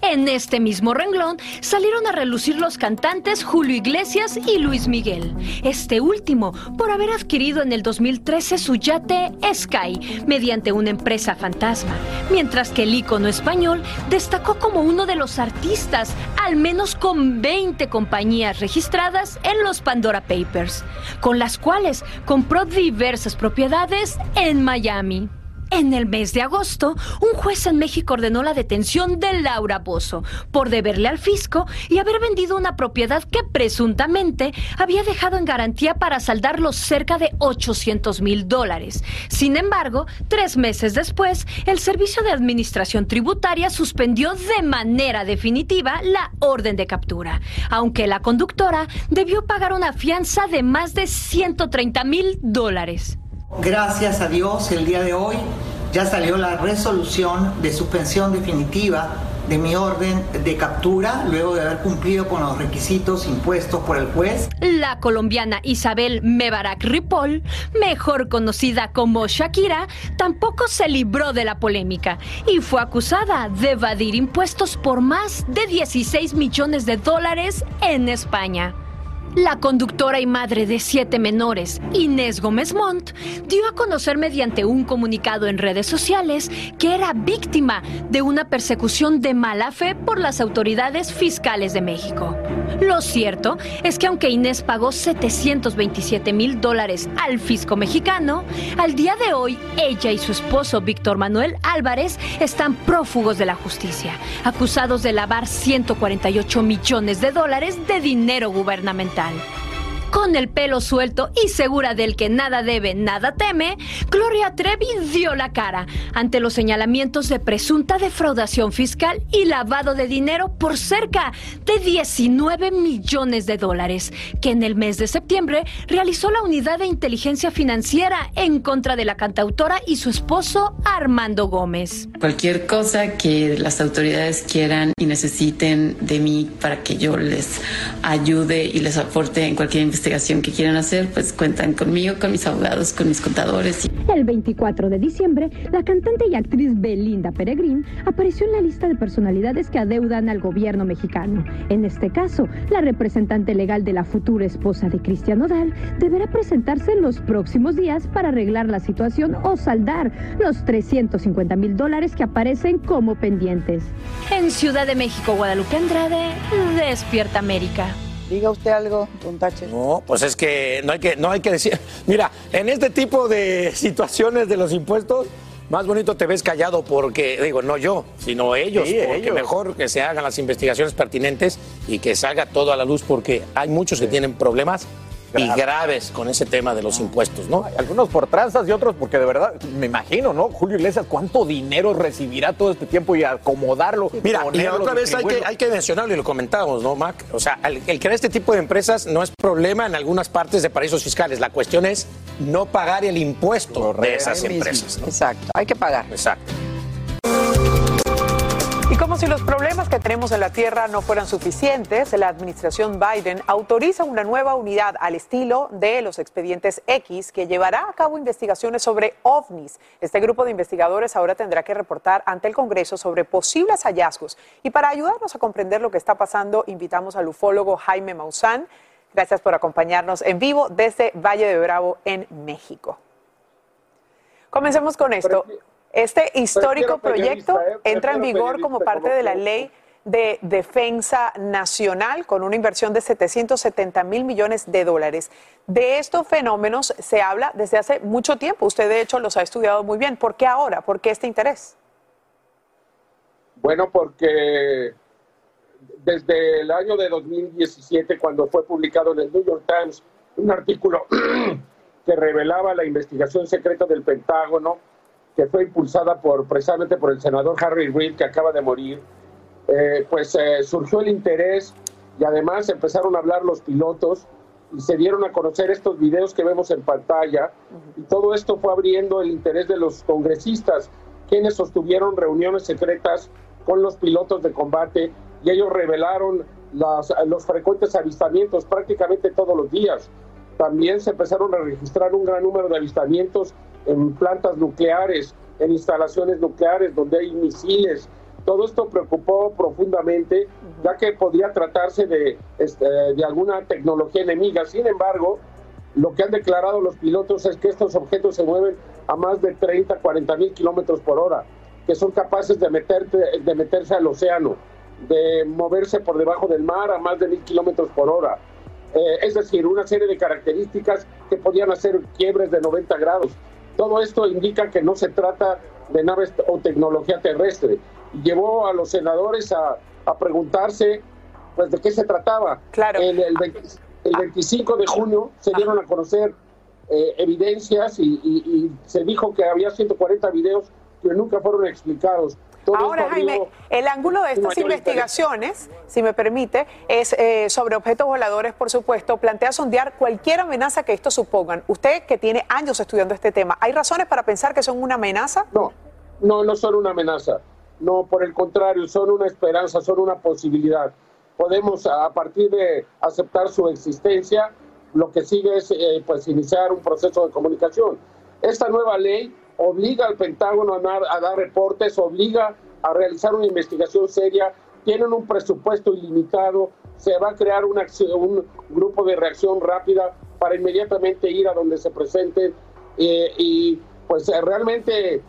En este mismo renglón salieron a relucir los cantantes Julio Iglesias y Luis Miguel. Este último por haber adquirido en el 2013 su yate Sky mediante una empresa fantasma, mientras que el ícono español destacó como uno de los artistas, al menos con 20 compañías registradas en los Pandora Papers, con las cuales compró diversas propiedades en Miami. En el mes de agosto, un juez en México ordenó la detención de Laura Bozo por deberle al fisco y haber vendido una propiedad que presuntamente había dejado en garantía para saldar los cerca de 800 mil dólares. Sin embargo, tres meses después, el Servicio de Administración Tributaria suspendió de manera definitiva la orden de captura, aunque la conductora debió pagar una fianza de más de 130 mil dólares. Gracias a Dios, el día de hoy ya salió la resolución de suspensión definitiva de mi orden de captura luego de haber cumplido con los requisitos impuestos por el juez. La colombiana Isabel Mebarak Ripoll, mejor conocida como Shakira, tampoco se libró de la polémica y fue acusada de evadir impuestos por más de 16 millones de dólares en España. La conductora y madre de siete menores, Inés Gómez Montt, dio a conocer mediante un comunicado en redes sociales que era víctima de una persecución de mala fe por las autoridades fiscales de México. Lo cierto es que aunque Inés pagó 727 mil dólares al fisco mexicano, al día de hoy ella y su esposo Víctor Manuel Álvarez están prófugos de la justicia, acusados de lavar 148 millones de dólares de dinero gubernamental. Con el pelo suelto y segura del que nada debe, nada teme, Gloria Trevi dio la cara ante los señalamientos de presunta defraudación fiscal y lavado de dinero por cerca de 19 millones de dólares, que en el mes de septiembre realizó la unidad de inteligencia financiera en contra de la cantautora y su esposo Armando Gómez. Cualquier cosa que las autoridades quieran y necesiten de mí para que yo les ayude y les aporte en cualquier investigación investigación que quieran hacer, pues cuentan conmigo, con mis abogados, con mis contadores. El 24 de diciembre, la cantante y actriz Belinda Peregrín apareció en la lista de personalidades que adeudan al gobierno mexicano. En este caso, la representante legal de la futura esposa de Cristian Odal deberá presentarse en los próximos días para arreglar la situación o saldar los 350 mil dólares que aparecen como pendientes. En Ciudad de México, Guadalupe Andrade, Despierta América. Diga usted algo, don Taches. No, pues es que no hay que, no hay que decir. <laughs> Mira, en este tipo de <laughs> situaciones de los impuestos, más bonito te ves callado porque, digo, no yo, sino ellos, porque mejor que se hagan las investigaciones pertinentes y que salga todo a la luz porque hay muchos que tienen problemas y graves con ese tema de los impuestos, ¿no? algunos por tranzas y otros porque de verdad, me imagino, ¿no? Julio Iglesias, ¿cuánto dinero recibirá todo este tiempo y acomodarlo? Mira, y otra vez hay que, hay que mencionarlo y lo comentamos, ¿no, Mac? O sea, el, crear este tipo de empresas no es problema en algunas partes de paraísos fiscales. La cuestión es no pagar el impuesto de esas empresas. Exacto, hay que pagar. Exacto como si los problemas que tenemos en la Tierra no fueran suficientes, la administración Biden autoriza una nueva unidad al estilo de los expedientes X que llevará a cabo investigaciones sobre ovnis. Este grupo de investigadores ahora tendrá que reportar ante el Congreso sobre posibles hallazgos. Y para ayudarnos a comprender lo que está pasando, invitamos al ufólogo Jaime Maussan. Gracias por acompañarnos en vivo desde Valle de Bravo, en México. Comencemos con esto. Este histórico proyecto ¿eh? entra en vigor como parte de la ley de defensa nacional con una inversión de 770 mil millones de dólares. De estos fenómenos se habla desde hace mucho tiempo. Usted de hecho los ha estudiado muy bien. ¿Por qué ahora? ¿Por qué este interés? Bueno, porque desde el año de 2017, cuando fue publicado en el New York Times un artículo <clears throat> que revelaba la investigación secreta del Pentágono, que fue impulsada por, precisamente por el senador Harry Reid, que acaba de morir, eh, pues eh, surgió el interés y además empezaron a hablar los pilotos y se dieron a conocer estos videos que vemos en pantalla y todo esto fue abriendo el interés de los congresistas, quienes sostuvieron reuniones secretas con los pilotos de combate y ellos revelaron los frecuentes avistamientos prácticamente todos los días. También se empezaron a registrar un gran número de avistamientos en plantas nucleares, en instalaciones nucleares donde hay misiles. Todo esto preocupó profundamente, ya que podría tratarse de, este, de alguna tecnología enemiga. Sin embargo, lo que han declarado los pilotos es que estos objetos se mueven a más de 30, 40 mil kilómetros por hora, que son capaces de, de meterse al océano, de moverse por debajo del mar a más de mil kilómetros por hora. Eh, es decir, una serie de características que podían hacer quiebres de 90 grados. Todo esto indica que no se trata de naves o tecnología terrestre. Llevó a los senadores a, preguntarse pues, de qué se trataba. Claro. El, el, 25 de junio se dieron a conocer eh, evidencias y, y, se dijo que había 140 videos que nunca fueron explicados. Ahora, Jaime, el ángulo de estas investigaciones, si me permite, es eh, sobre objetos voladores, por supuesto, plantea sondear cualquier amenaza que estos supongan. Usted, que tiene años estudiando este tema, ¿hay razones para pensar que son una amenaza? No, no, no son una amenaza. No, por el contrario, son una esperanza, son una posibilidad. Podemos, a partir de aceptar su existencia, lo que sigue es eh, pues iniciar un proceso de comunicación. Esta nueva ley obliga al Pentágono a dar, reportes, obliga a realizar una investigación seria, tienen un presupuesto ilimitado, se va a crear un grupo de reacción rápida para inmediatamente ir a donde se presenten eh, y pues eh, realmente eh,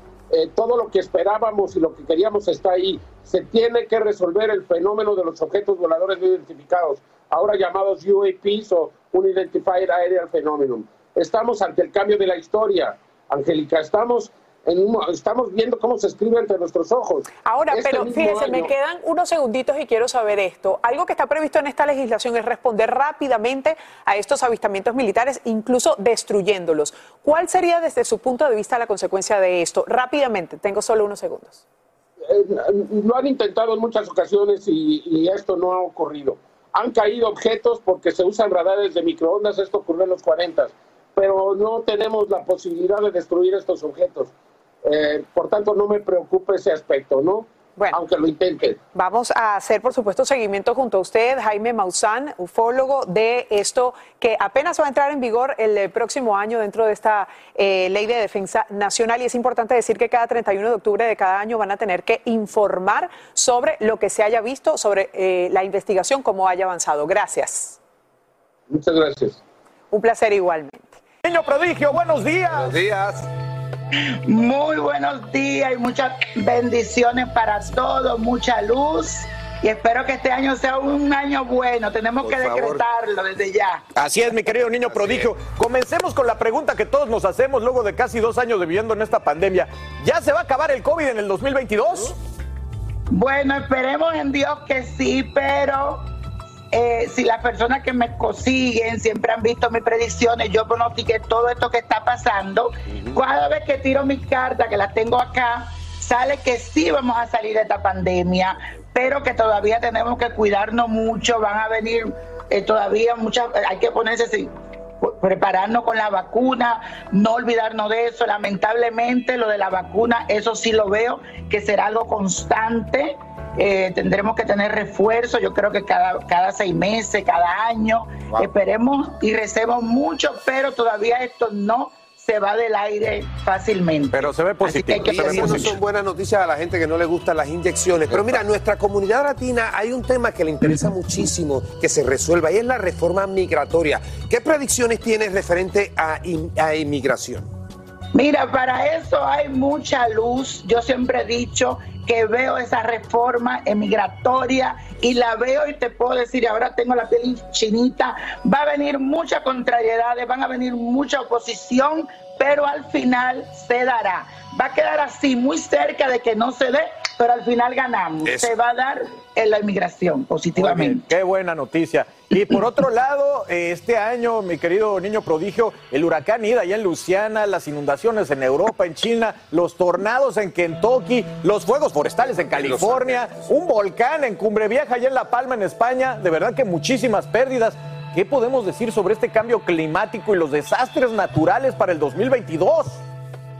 todo lo que esperábamos y lo que queríamos está ahí. Se tiene que resolver el fenómeno de los objetos voladores no identificados, ahora llamados UAPs o Unidentified Aerial Phenomenon. Estamos ante el cambio de la historia Angélica, estamos en estamos viendo cómo se escribe entre nuestros ojos. Ahora, este pero fíjense, me quedan unos segunditos y quiero saber esto. Algo que está previsto en esta legislación es responder rápidamente a estos avistamientos militares, incluso destruyéndolos. ¿Cuál sería desde su punto de vista la consecuencia de esto? Rápidamente, tengo solo unos segundos. Eh, lo han intentado en muchas ocasiones y, y esto no ha ocurrido. Han caído objetos porque se usan radares de microondas, esto ocurrió en los 40 pero no tenemos la posibilidad de destruir estos objetos. Eh, por tanto, no me preocupa ese aspecto, ¿no? Bueno, aunque lo intenten. Vamos a hacer, por supuesto, seguimiento junto a usted, Jaime Maussan, ufólogo de esto que apenas va a entrar en vigor el eh, próximo año dentro de esta eh, ley de defensa nacional. Y es importante decir que cada 31 de octubre de cada año van a tener que informar sobre lo que se haya visto, sobre la investigación, cómo haya avanzado. Gracias. Muchas gracias. Un placer igualmente. Niño prodigio, buenos días. Buenos días. Muy buenos días y muchas bendiciones para todos, mucha luz. Y espero que este año sea un año bueno. Tenemos que decretarlo desde ya. Así es, mi querido niño prodigio. Comencemos con la pregunta que todos nos hacemos luego de casi dos años viviendo en esta pandemia. ¿Ya se va a acabar el COVID en el 2022? Bueno, esperemos en Dios que sí, pero eh, si las personas que me consiguen siempre han visto mis predicciones, yo pronostiqué todo esto que está pasando. Cada vez que tiro mis cartas, que las tengo acá, sale que sí vamos a salir de esta pandemia, pero que todavía tenemos que cuidarnos mucho, van a venir eh, todavía muchas, hay que ponerse así prepararnos con la vacuna, no olvidarnos de eso. Lamentablemente lo de la vacuna, eso sí lo veo que será algo constante eh, tendremos que tener refuerzo, yo creo que cada, cada seis meses, cada año, esperemos y recemos mucho, pero todavía esto no se va del aire fácilmente. Pero se ve positivo. Que, y no son buenas noticias a la gente que no le gustan las inyecciones. Pero mira, nuestra comunidad latina hay un tema que le interesa muchísimo que se resuelva y es la reforma migratoria. ¿Qué predicciones tienes referente a, a inmigración? Mira, para eso hay mucha luz. Yo siempre he dicho que veo esa reforma emigratoria y la veo y te puedo decir, ahora tengo la piel chinita, va a venir muchas contrariedades, van a venir mucha oposición, pero al final se dará. Va a quedar así, muy cerca de que no se dé, pero al final ganamos. Se va a dar en la inmigración positivamente. Qué buena noticia. Y por otro <laughs> lado, este año, mi querido niño prodigio, el huracán Ida allá en Luciana, las inundaciones en Europa, en China, los tornados en Kentucky, los fuegos forestales en California, un volcán en Cumbre Vieja allá en La Palma, en España. De verdad que muchísimas pérdidas. ¿Qué podemos decir sobre este cambio climático y los desastres naturales para el 2022?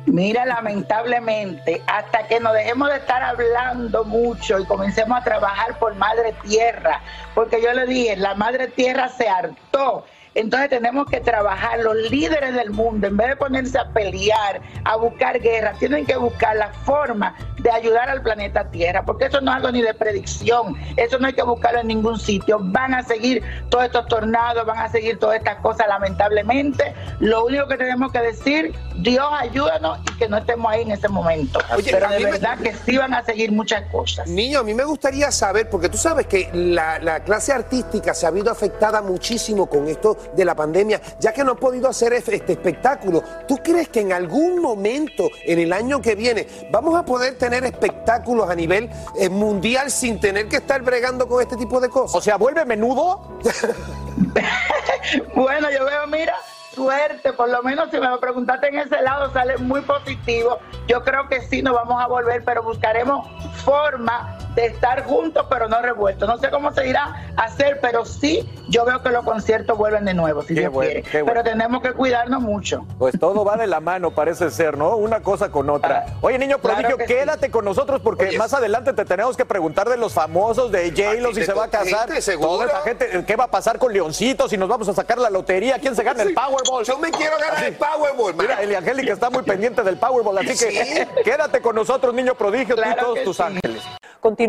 Mira, lamentablemente, hasta que nos dejemos de estar hablando mucho y comencemos a trabajar por Madre Tierra, porque yo le dije, la Madre Tierra se hartó entonces tenemos que trabajar, los líderes del mundo, en vez de ponerse a pelear, a buscar guerra, tienen que buscar la forma de ayudar al planeta Tierra, porque eso no es algo ni de predicción, eso no hay que buscarlo en ningún sitio. Van a seguir todos estos tornados, van a seguir todas estas cosas, lamentablemente. Lo único que tenemos que decir, Dios ayúdanos y que no estemos ahí en ese momento. Pero de verdad que sí van a seguir muchas cosas. Niño, a mí me gustaría saber, porque tú sabes que la, la clase artística se ha habido afectada muchísimo con esto de la pandemia, ya que no ha podido hacer este espectáculo. ¿Tú crees que en algún momento en el año que viene vamos a poder tener espectáculos a nivel eh, mundial sin tener que estar bregando con este tipo de cosas? O sea, ¿vuelve menudo? <laughs> bueno, yo veo, mira, suerte, por lo menos si me lo preguntaste en ese lado, sale muy positivo. Yo creo que sí nos vamos a volver, pero buscaremos forma de estar juntos, pero no revueltos. No sé cómo se irá a hacer, pero sí, yo veo que los conciertos vuelven de nuevo, si Dios quiere. Pero tenemos que cuidarnos mucho. Pues todo va de la mano, parece ser, ¿no? Una cosa con otra. Ah, Oye, niño prodigio, quédate con nosotros porque más adelante te tenemos que preguntar de los famosos, de J-Lo, si se va a casar. Toda esta gente, ¿qué va a pasar con Leoncito? Si nos vamos a sacar la lotería, ¿quién se gana el Powerball? Yo me quiero ganar el Powerball, Mira, Eli Angélica está muy <laughs> pendiente del Powerball, así que quédate con nosotros, niño prodigio, tú y todos tus ángeles.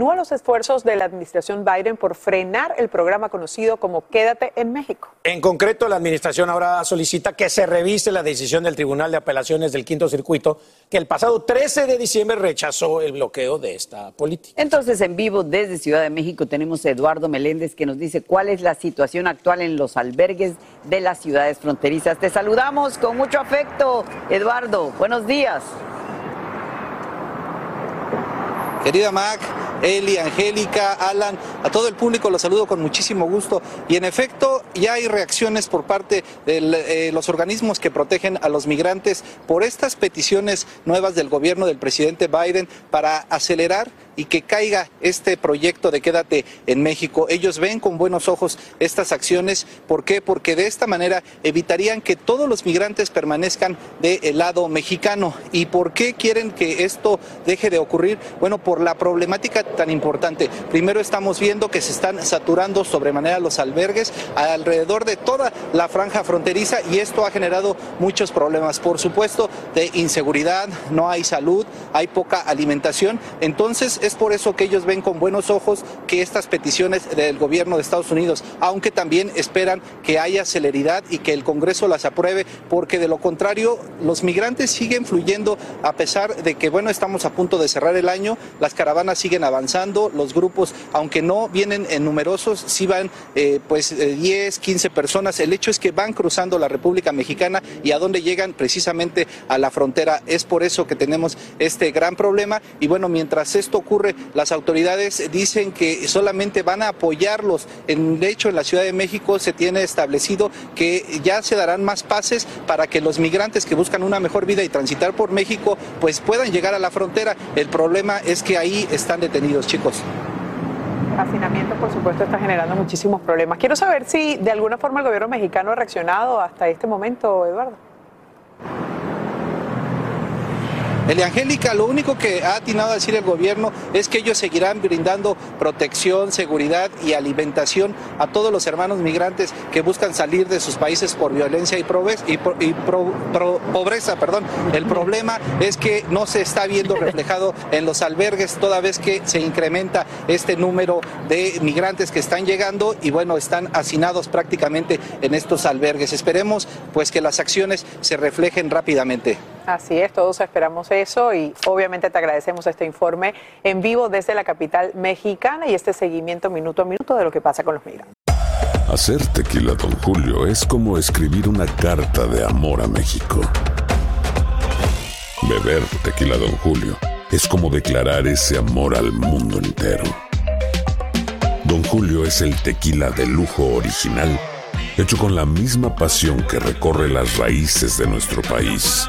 Continúan los esfuerzos de la administración Biden por frenar el programa conocido como Quédate en México. En concreto, la administración ahora solicita que se revise la decisión del Tribunal de Apelaciones del Quinto Circuito, que el pasado 13 de diciembre rechazó el bloqueo de esta política. Entonces, en vivo desde Ciudad de México tenemos a Eduardo Meléndez que nos dice cuál es la situación actual en los albergues de las ciudades fronterizas. Te saludamos con mucho afecto, Eduardo. Buenos días. Querida Mac, Eli, Angélica, Alan, a todo el público los saludo con muchísimo gusto. Y en efecto, ya hay reacciones por parte de eh, los organismos que protegen a los migrantes por estas peticiones nuevas del gobierno del presidente Biden para acelerar y que caiga este proyecto de quédate en México. Ellos ven con buenos ojos estas acciones. ¿Por qué? Porque de esta manera evitarían que todos los migrantes permanezcan del lado mexicano. ¿Y por qué quieren que esto deje de ocurrir? Bueno, por la problemática tan importante. Primero estamos viendo que se están saturando sobremanera los albergues alrededor de toda la franja fronteriza y esto ha generado muchos problemas. Por supuesto, de inseguridad, no hay salud, hay poca alimentación. Entonces, es por eso que ellos ven con buenos ojos que estas peticiones del gobierno de Estados Unidos, aunque también esperan que haya celeridad y que el Congreso las apruebe, porque de lo contrario los migrantes siguen fluyendo a pesar de que, bueno, estamos a punto de cerrar el año, las caravanas siguen avanzando, los grupos, aunque no vienen en numerosos, sí van eh, pues 10, eh, 15 personas. El hecho es que van cruzando la República Mexicana y a dónde llegan precisamente a la frontera. Es por eso que tenemos este gran problema y bueno, mientras esto ocurre, las autoridades dicen que solamente van a apoyarlos. En, de hecho, en la Ciudad de México se tiene establecido que ya se darán más pases para que los migrantes que buscan una mejor vida y transitar por México, pues puedan llegar a la frontera. El problema es que ahí están detenidos, chicos. El hacinamiento, por supuesto, está generando muchísimos problemas. Quiero saber si de alguna forma el gobierno mexicano ha reaccionado hasta este momento, Eduardo. Eliangélica, lo único que ha atinado a decir el gobierno es que ellos seguirán brindando protección, seguridad y alimentación a todos los hermanos migrantes que buscan salir de sus países por violencia y, pobreza. Perdón. El problema es que no se está viendo reflejado en los albergues toda vez que se incrementa este número de migrantes que están llegando y bueno, están hacinados prácticamente en estos albergues. Esperemos pues que las acciones se reflejen rápidamente. Así es, todos esperamos eso y obviamente te agradecemos este informe en vivo desde la capital mexicana y este seguimiento minuto a minuto de lo que pasa con los migrantes. Hacer tequila, don Julio, es como escribir una carta de amor a México. Beber tequila, don Julio, es como declarar ese amor al mundo entero. Don Julio es el tequila de lujo original, hecho con la misma pasión que recorre las raíces de nuestro país.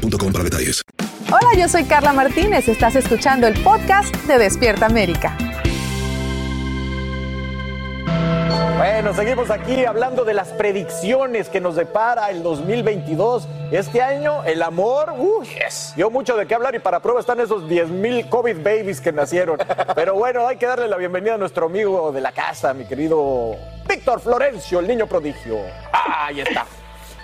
para detalles. Hola, yo soy Carla Martínez. Estás escuchando el podcast de Despierta América. Bueno, seguimos aquí hablando de las predicciones que nos depara el 2022. Este año, el amor, uy, dio mucho de qué hablar y para prueba están esos 10 mil COVID babies que nacieron. Pero bueno, hay que darle la bienvenida a nuestro amigo de la casa, mi querido Víctor Florencio, el niño prodigio. Ah, ahí está.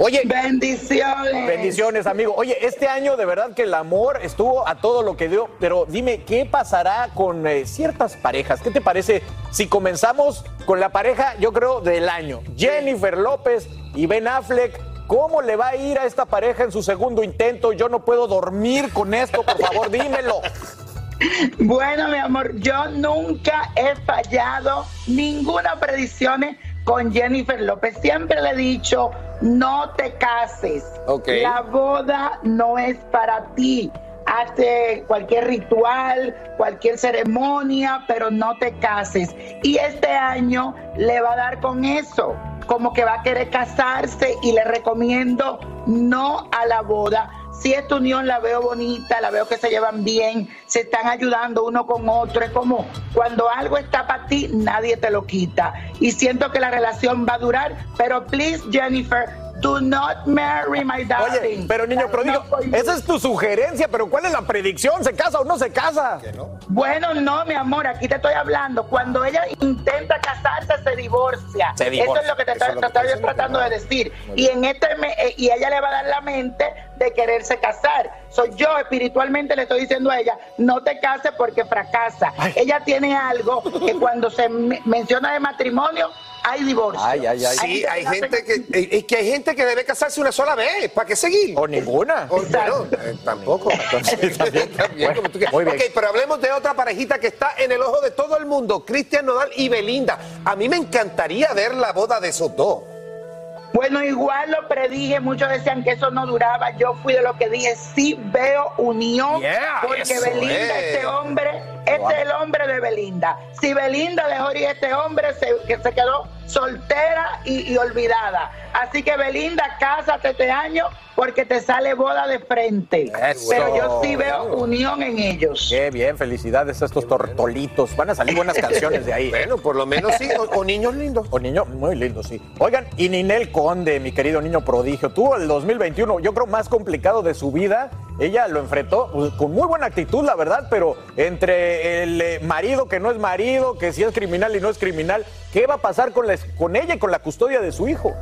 Oye, bendiciones. Bendiciones, amigo. Oye, este año de verdad que el amor estuvo a todo lo que dio, pero dime, ¿qué pasará con eh, ciertas parejas? ¿Qué te parece si comenzamos con la pareja, yo creo, del año? Jennifer López y Ben Affleck. ¿Cómo le va a ir a esta pareja en su segundo intento? Yo no puedo dormir con esto, por favor, dímelo. <laughs> Bueno, mi amor, yo nunca he fallado ninguna predicción con Jennifer López. Siempre le he dicho, no te cases. La boda no es para ti. Hazte cualquier ritual, cualquier ceremonia, pero no te cases. Y este año le va a dar con eso, como que va a querer casarse y le recomiendo no a la boda si esta unión la veo bonita, la veo que se llevan bien, se están ayudando uno con otro. Es como cuando algo está para ti, nadie te lo quita. Y siento que la relación va a durar, pero please, Jennifer, Do not marry my darling. Oye, pero niño prodigio, esa es tu sugerencia, pero ¿cuál es la predicción? ¿Se casa o no se casa? Bueno, no, mi amor, aquí te estoy hablando. Cuando ella intenta casarse, se divorcia. Eso es lo que te, estoy, tratando de decir. Y en este eh, y ella le va a dar la mente de quererse casar. Soy yo espiritualmente le estoy diciendo a ella, no te cases porque fracasa. Ella tiene algo que cuando se menciona de matrimonio hay divorcio. Ay, ay, ay. Sí, hay gente que, es que hay gente que debe casarse una sola vez. ¿Para qué seguir? O ninguna. O, eh, tampoco. <laughs> <laughs> Ok, pero hablemos de otra parejita que está en el ojo de todo el mundo, Cristian Nodal y Belinda. A mí me encantaría ver la boda de esos dos. Bueno, igual lo predije, muchos decían que eso no duraba. Yo fui de lo que dije, sí veo unión, porque Belinda, este hombre, este es el hombre de Belinda. Si Belinda dejó ir este hombre, que se quedó soltera y, olvidada. Así que Belinda, cásate este año porque te sale boda de frente. Pero yo sí veo unión en ellos. Qué bien, felicidades a estos tortolitos. Van a salir buenas <laughs> canciones de ahí. bueno, por lo menos sí, o, niños lindos. O niños muy lindos, sí. Oigan, y Ninel Conde, mi querido niño prodigio, tuvo el 2021, yo creo, más complicado de su vida ella lo enfrentó pues, con muy buena actitud, la verdad, pero entre el eh, marido que no es marido, que si es criminal y no es criminal, ¿qué va a pasar con, con ella y con la custodia de su hijo?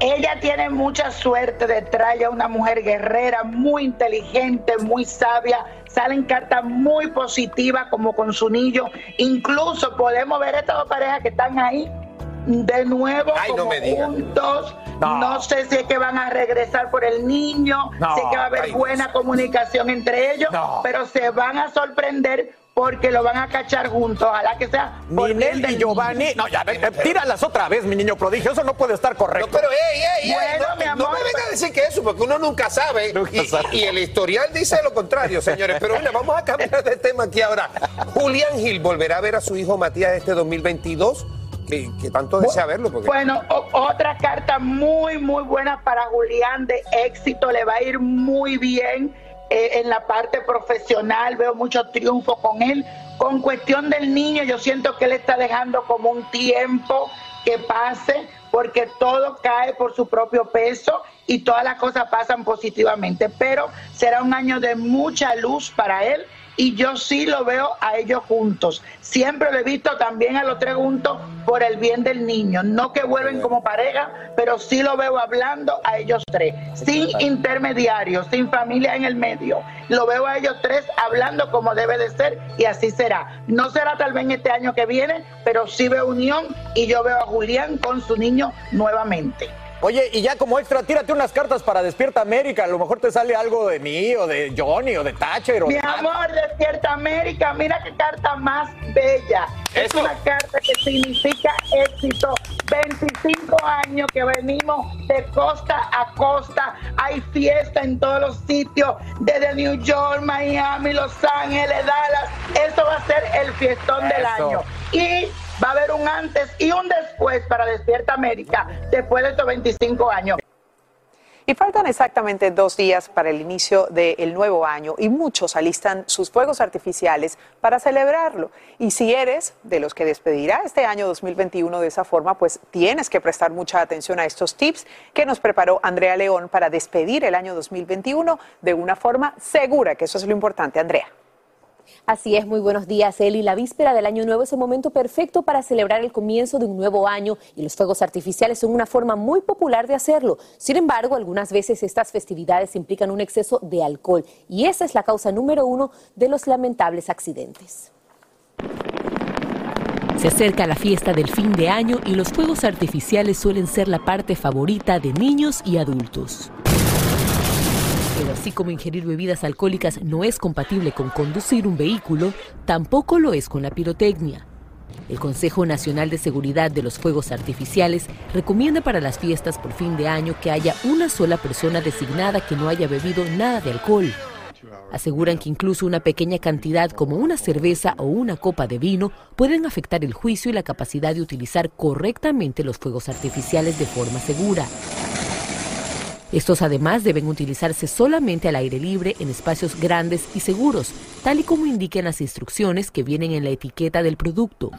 Ella tiene mucha suerte de traer a una mujer guerrera, muy inteligente, muy sabia. Salen cartas muy positivas como con su niño. Incluso podemos ver estas dos parejas que están ahí de nuevo como juntos. No. sé si es que van a regresar por el niño, si es que va a haber buena comunicación entre ellos, pero se van a sorprender porque lo van a cachar juntos. Ojalá que sea. Ninel y Giovanni. No, ya, tíralas otra vez, mi niño prodigio. Eso no puede estar correcto. No, pero, ey, ey, ey, no, me venga a decir que eso, porque uno nunca <laughs> sabe. y, el historial dice lo contrario, señores. Pero mira, vamos a cambiar de tema aquí ahora. Julián Gil volverá a ver a su hijo Matías este 2022. Que, que, tanto desea verlo. Porque... Bueno, otra carta muy, muy buena para Julián de éxito, le va a ir muy bien eh, en la parte profesional, veo mucho triunfo con él. Con cuestión del niño, yo siento que él está dejando como un tiempo que pase, porque todo cae por su propio peso y todas las cosas pasan positivamente. Pero será un año de mucha luz para él y yo sí lo veo a ellos juntos. Siempre lo he visto también a los tres juntos por el bien del niño. No que vuelven como pareja, pero sí lo veo hablando a ellos tres, sin intermediarios, sin familia en el medio. Lo veo a ellos tres hablando como debe de ser y así será. No será tal vez este año que viene, pero sí veo unión y yo veo a Julián con su niño nuevamente. Oye, y ya como extra, tírate unas cartas para Despierta América. A lo mejor te sale algo de mí o de Johnny o de Thatcher. O Mi amor, Despierta América, mira qué carta más bella. Es una carta que significa éxito. 25 años que venimos de costa a costa. Hay fiesta en todos los sitios, desde New York, Miami, Los Ángeles, Dallas. Eso va a ser el fiestón del año. Y va a haber un antes y un después para Despierta América después de estos 25 años. Y faltan exactamente dos días para el inicio del nuevo año y muchos alistan sus fuegos artificiales para celebrarlo. Y si eres de los que despedirá este año 2021 de esa forma, pues tienes que prestar mucha atención a estos tips que nos preparó Andrea León para despedir el año 2021 de una forma segura, que eso es lo importante, Andrea. Así es, muy buenos días, Eli. La víspera del Año Nuevo es el momento perfecto para celebrar el comienzo de un nuevo año y los fuegos artificiales son una forma muy popular de hacerlo. Sin embargo, algunas veces estas festividades implican un exceso de alcohol y esa es la causa número uno de los lamentables accidentes. Se acerca la fiesta del fin de año y los fuegos artificiales suelen ser la parte favorita de niños y adultos. Pero así como ingerir bebidas alcohólicas no es compatible con conducir un vehículo, tampoco lo es con la pirotecnia. El Consejo Nacional de Seguridad de los Fuegos Artificiales recomienda para las fiestas por fin de año que haya una sola persona designada que no haya bebido nada de alcohol. Aseguran que incluso una pequeña cantidad como una cerveza o una copa de vino pueden afectar el juicio y la capacidad de utilizar correctamente los fuegos artificiales de forma segura. Estos además deben utilizarse solamente al aire libre en espacios grandes y seguros, tal y como indican las instrucciones que vienen en la etiqueta del producto.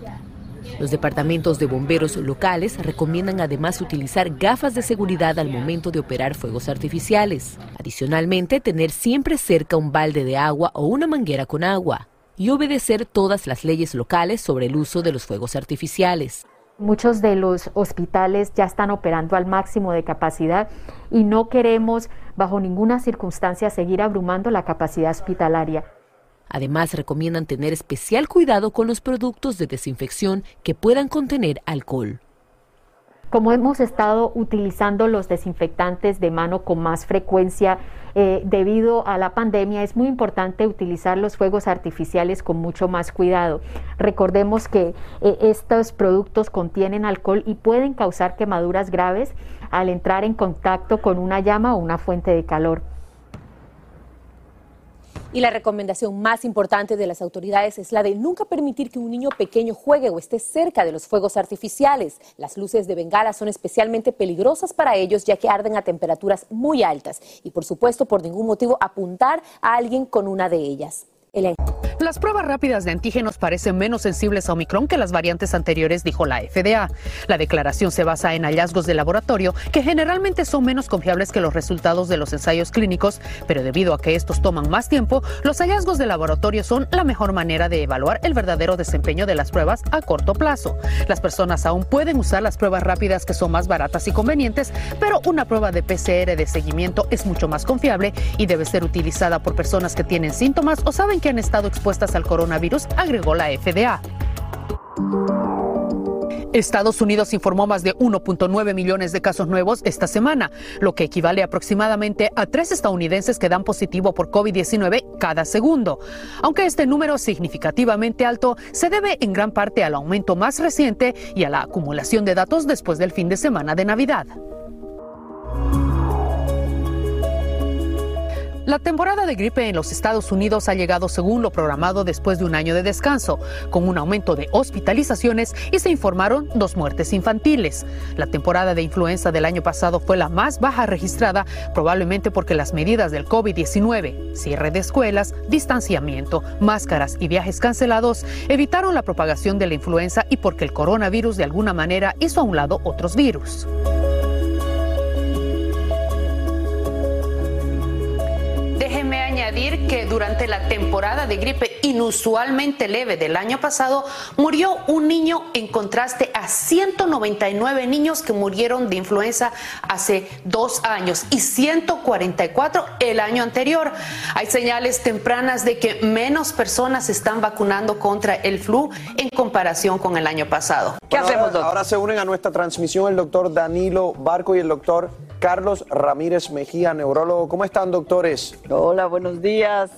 Los departamentos de bomberos locales recomiendan además utilizar gafas de seguridad al momento de operar fuegos artificiales. Adicionalmente, tener siempre cerca un balde de agua o una manguera con agua y obedecer todas las leyes locales sobre el uso de los fuegos artificiales. Muchos de los hospitales ya están operando al máximo de capacidad y no queremos bajo ninguna circunstancia seguir abrumando la capacidad hospitalaria. Además, recomiendan tener especial cuidado con los productos de desinfección que puedan contener alcohol. Como hemos estado utilizando los desinfectantes de mano con más frecuencia eh, debido a la pandemia, es muy importante utilizar los fuegos artificiales con mucho más cuidado. Recordemos que eh, estos productos contienen alcohol y pueden causar quemaduras graves al entrar en contacto con una llama o una fuente de calor. Y la recomendación más importante de las autoridades es la de nunca permitir que un niño pequeño juegue o esté cerca de los fuegos artificiales. Las luces de bengala son especialmente peligrosas para ellos ya que arden a temperaturas muy altas y por supuesto por ningún motivo apuntar a alguien con una de ellas. Las pruebas rápidas de antígenos parecen menos sensibles a Omicron que las variantes anteriores, dijo la FDA. La declaración se basa en hallazgos de laboratorio que generalmente son menos confiables que los resultados de los ensayos clínicos, pero debido a que estos toman más tiempo, los hallazgos de laboratorio son la mejor manera de evaluar el verdadero desempeño de las pruebas a corto plazo. Las personas aún pueden usar las pruebas rápidas que son más baratas y convenientes, pero una prueba de PCR de seguimiento es mucho más confiable y debe ser utilizada por personas que tienen síntomas o saben que han estado expuestas al coronavirus, agregó la FDA. Estados Unidos informó más de 1.9 millones de casos nuevos esta semana, lo que equivale aproximadamente a tres estadounidenses que dan positivo por COVID-19 cada segundo. Aunque este número significativamente alto se debe en gran parte al aumento más reciente y a la acumulación de datos después del fin de semana de Navidad. La temporada de gripe en los Estados Unidos ha llegado según lo programado después de un año de descanso, con un aumento de hospitalizaciones y se informaron dos muertes infantiles. La temporada de influenza del año pasado fue la más baja registrada, probablemente porque las medidas del COVID-19, cierre de escuelas, distanciamiento, máscaras y viajes cancelados evitaron la propagación de la influenza y porque el coronavirus de alguna manera hizo a un lado otros virus. Que durante la temporada de gripe inusualmente leve del año pasado murió un niño en contraste a 199 niños que murieron de influenza hace dos años y 144 el año anterior. Hay señales tempranas de que menos personas se están vacunando contra el flu en comparación con el año pasado. ¿Qué hacemos, doctor? Ahora se unen a nuestra transmisión el doctor Danilo Barco y el doctor Carlos Ramírez Mejía, neurólogo. ¿Cómo están, doctores? Hola, buenos días.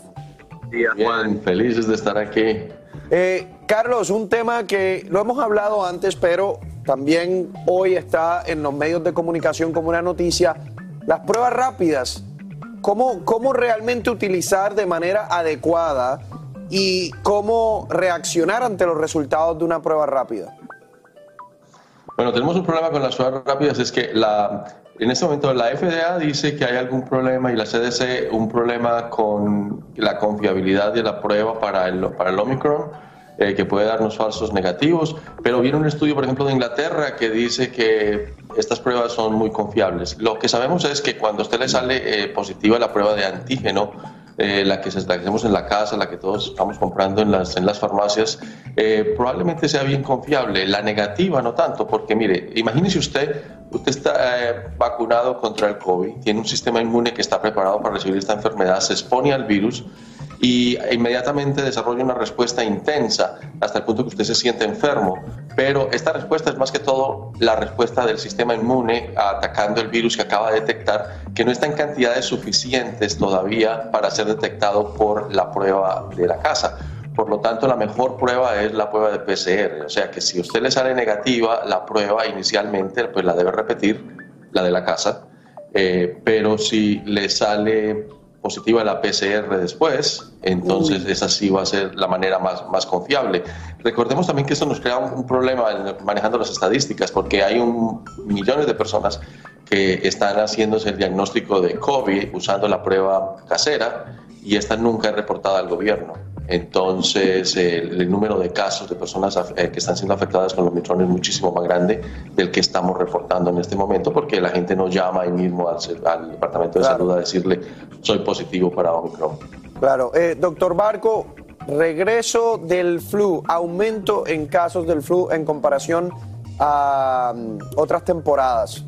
Buenos días, Juan. Felices de estar aquí. Eh, Carlos, un tema que lo hemos hablado antes, pero también hoy está en los medios de comunicación como una noticia. Las pruebas rápidas. ¿Cómo, cómo realmente utilizar de manera adecuada y cómo reaccionar ante los resultados de una prueba rápida? Bueno, tenemos un problema con las pruebas rápidas, es que la, en este momento la FDA dice que hay algún problema y la CDC un problema con la confiabilidad de la prueba para el, para el Omicron, eh, que puede darnos falsos negativos, pero viene un estudio, por ejemplo, de Inglaterra que dice que estas pruebas son muy confiables. Lo que sabemos es que cuando a usted le sale eh, positiva la prueba de antígeno, eh, la que hacemos en la casa, la que todos estamos comprando en las, en las farmacias, eh, probablemente sea bien confiable. La negativa no tanto, porque mire, imagínese usted, usted está eh, vacunado contra el COVID, tiene un sistema inmune que está preparado para recibir esta enfermedad, se expone al virus y inmediatamente desarrolla una respuesta intensa hasta el punto que usted se siente enfermo. Pero esta respuesta es más que todo la respuesta del sistema inmune atacando el virus que acaba de detectar, que no está en cantidades suficientes todavía para ser detectado por la prueba de la casa. Por lo tanto, la mejor prueba es la prueba de PCR. O sea que si usted le sale negativa la prueba inicialmente, pues la debe repetir, la de la casa. Eh, pero si le sale positiva la PCR después, entonces esa sí va a ser la manera más, más confiable. Recordemos también que esto nos crea un, problema manejando las estadísticas, porque hay un, millones de personas que están haciéndose el diagnóstico de COVID usando la prueba casera y esta nunca es reportada al gobierno. Entonces, el, número de casos de personas eh, que están siendo afectadas con los Omicron es muchísimo más grande del que estamos reportando en este momento, porque la gente no llama ahí mismo al, Departamento de Salud a decirle soy positivo para Omicron. Claro. Eh, doctor Barco, regreso del flu, aumento en casos del flu en comparación a mm, otras temporadas.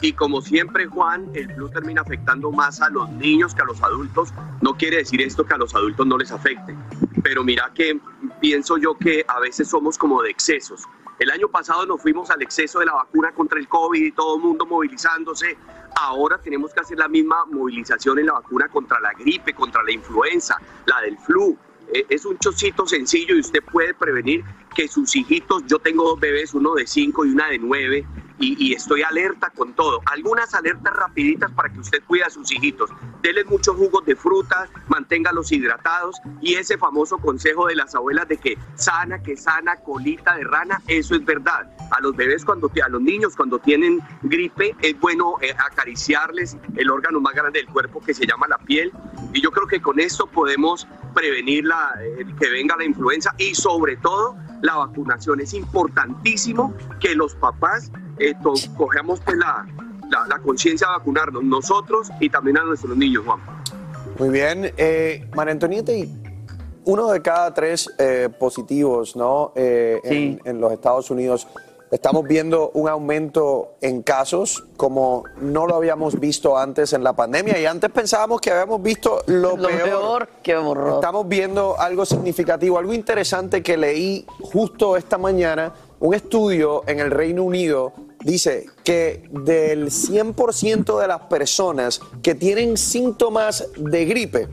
Y como siempre, Juan, el flu termina afectando más a los niños que a los adultos. No quiere decir esto que a los adultos no les afecte, pero mira que pienso yo que a veces somos como de excesos. El año pasado nos fuimos al exceso de la vacuna contra el COVID y todo el mundo movilizándose. Ahora tenemos que hacer la misma movilización en la vacuna contra la gripe, contra la influenza, la del flu. Eh, es un chocito sencillo y usted puede prevenir que sus hijitos, yo tengo dos bebés, uno de cinco y una de nueve, y, estoy alerta con todo. Algunas alertas rapiditas para que usted cuide a sus hijitos. Denles muchos jugos de frutas, manténgalos hidratados y ese famoso consejo de las abuelas de que sana, que sana, colita de rana, eso es verdad. A los bebés, cuando a los niños cuando tienen gripe, es bueno eh, acariciarles el órgano más grande del cuerpo que se llama la piel. Y yo creo que con esto podemos prevenir la, eh, que venga la influenza y sobre todo la vacunación. Es importantísimo que los papás eh, cogemos pues, la, la, conciencia de vacunarnos nosotros y también a nuestros niños, Juan. Muy bien. Eh, María Antonieta, uno de cada tres eh, positivos ¿no? Eh, en, en, los Estados Unidos Estamos viendo un aumento en casos como no lo habíamos visto antes en la pandemia y antes pensábamos que habíamos visto lo, peor. que horror. Estamos viendo algo significativo, algo interesante que leí justo esta mañana. Un estudio en el Reino Unido dice que del 100% de las personas que tienen síntomas de gripe,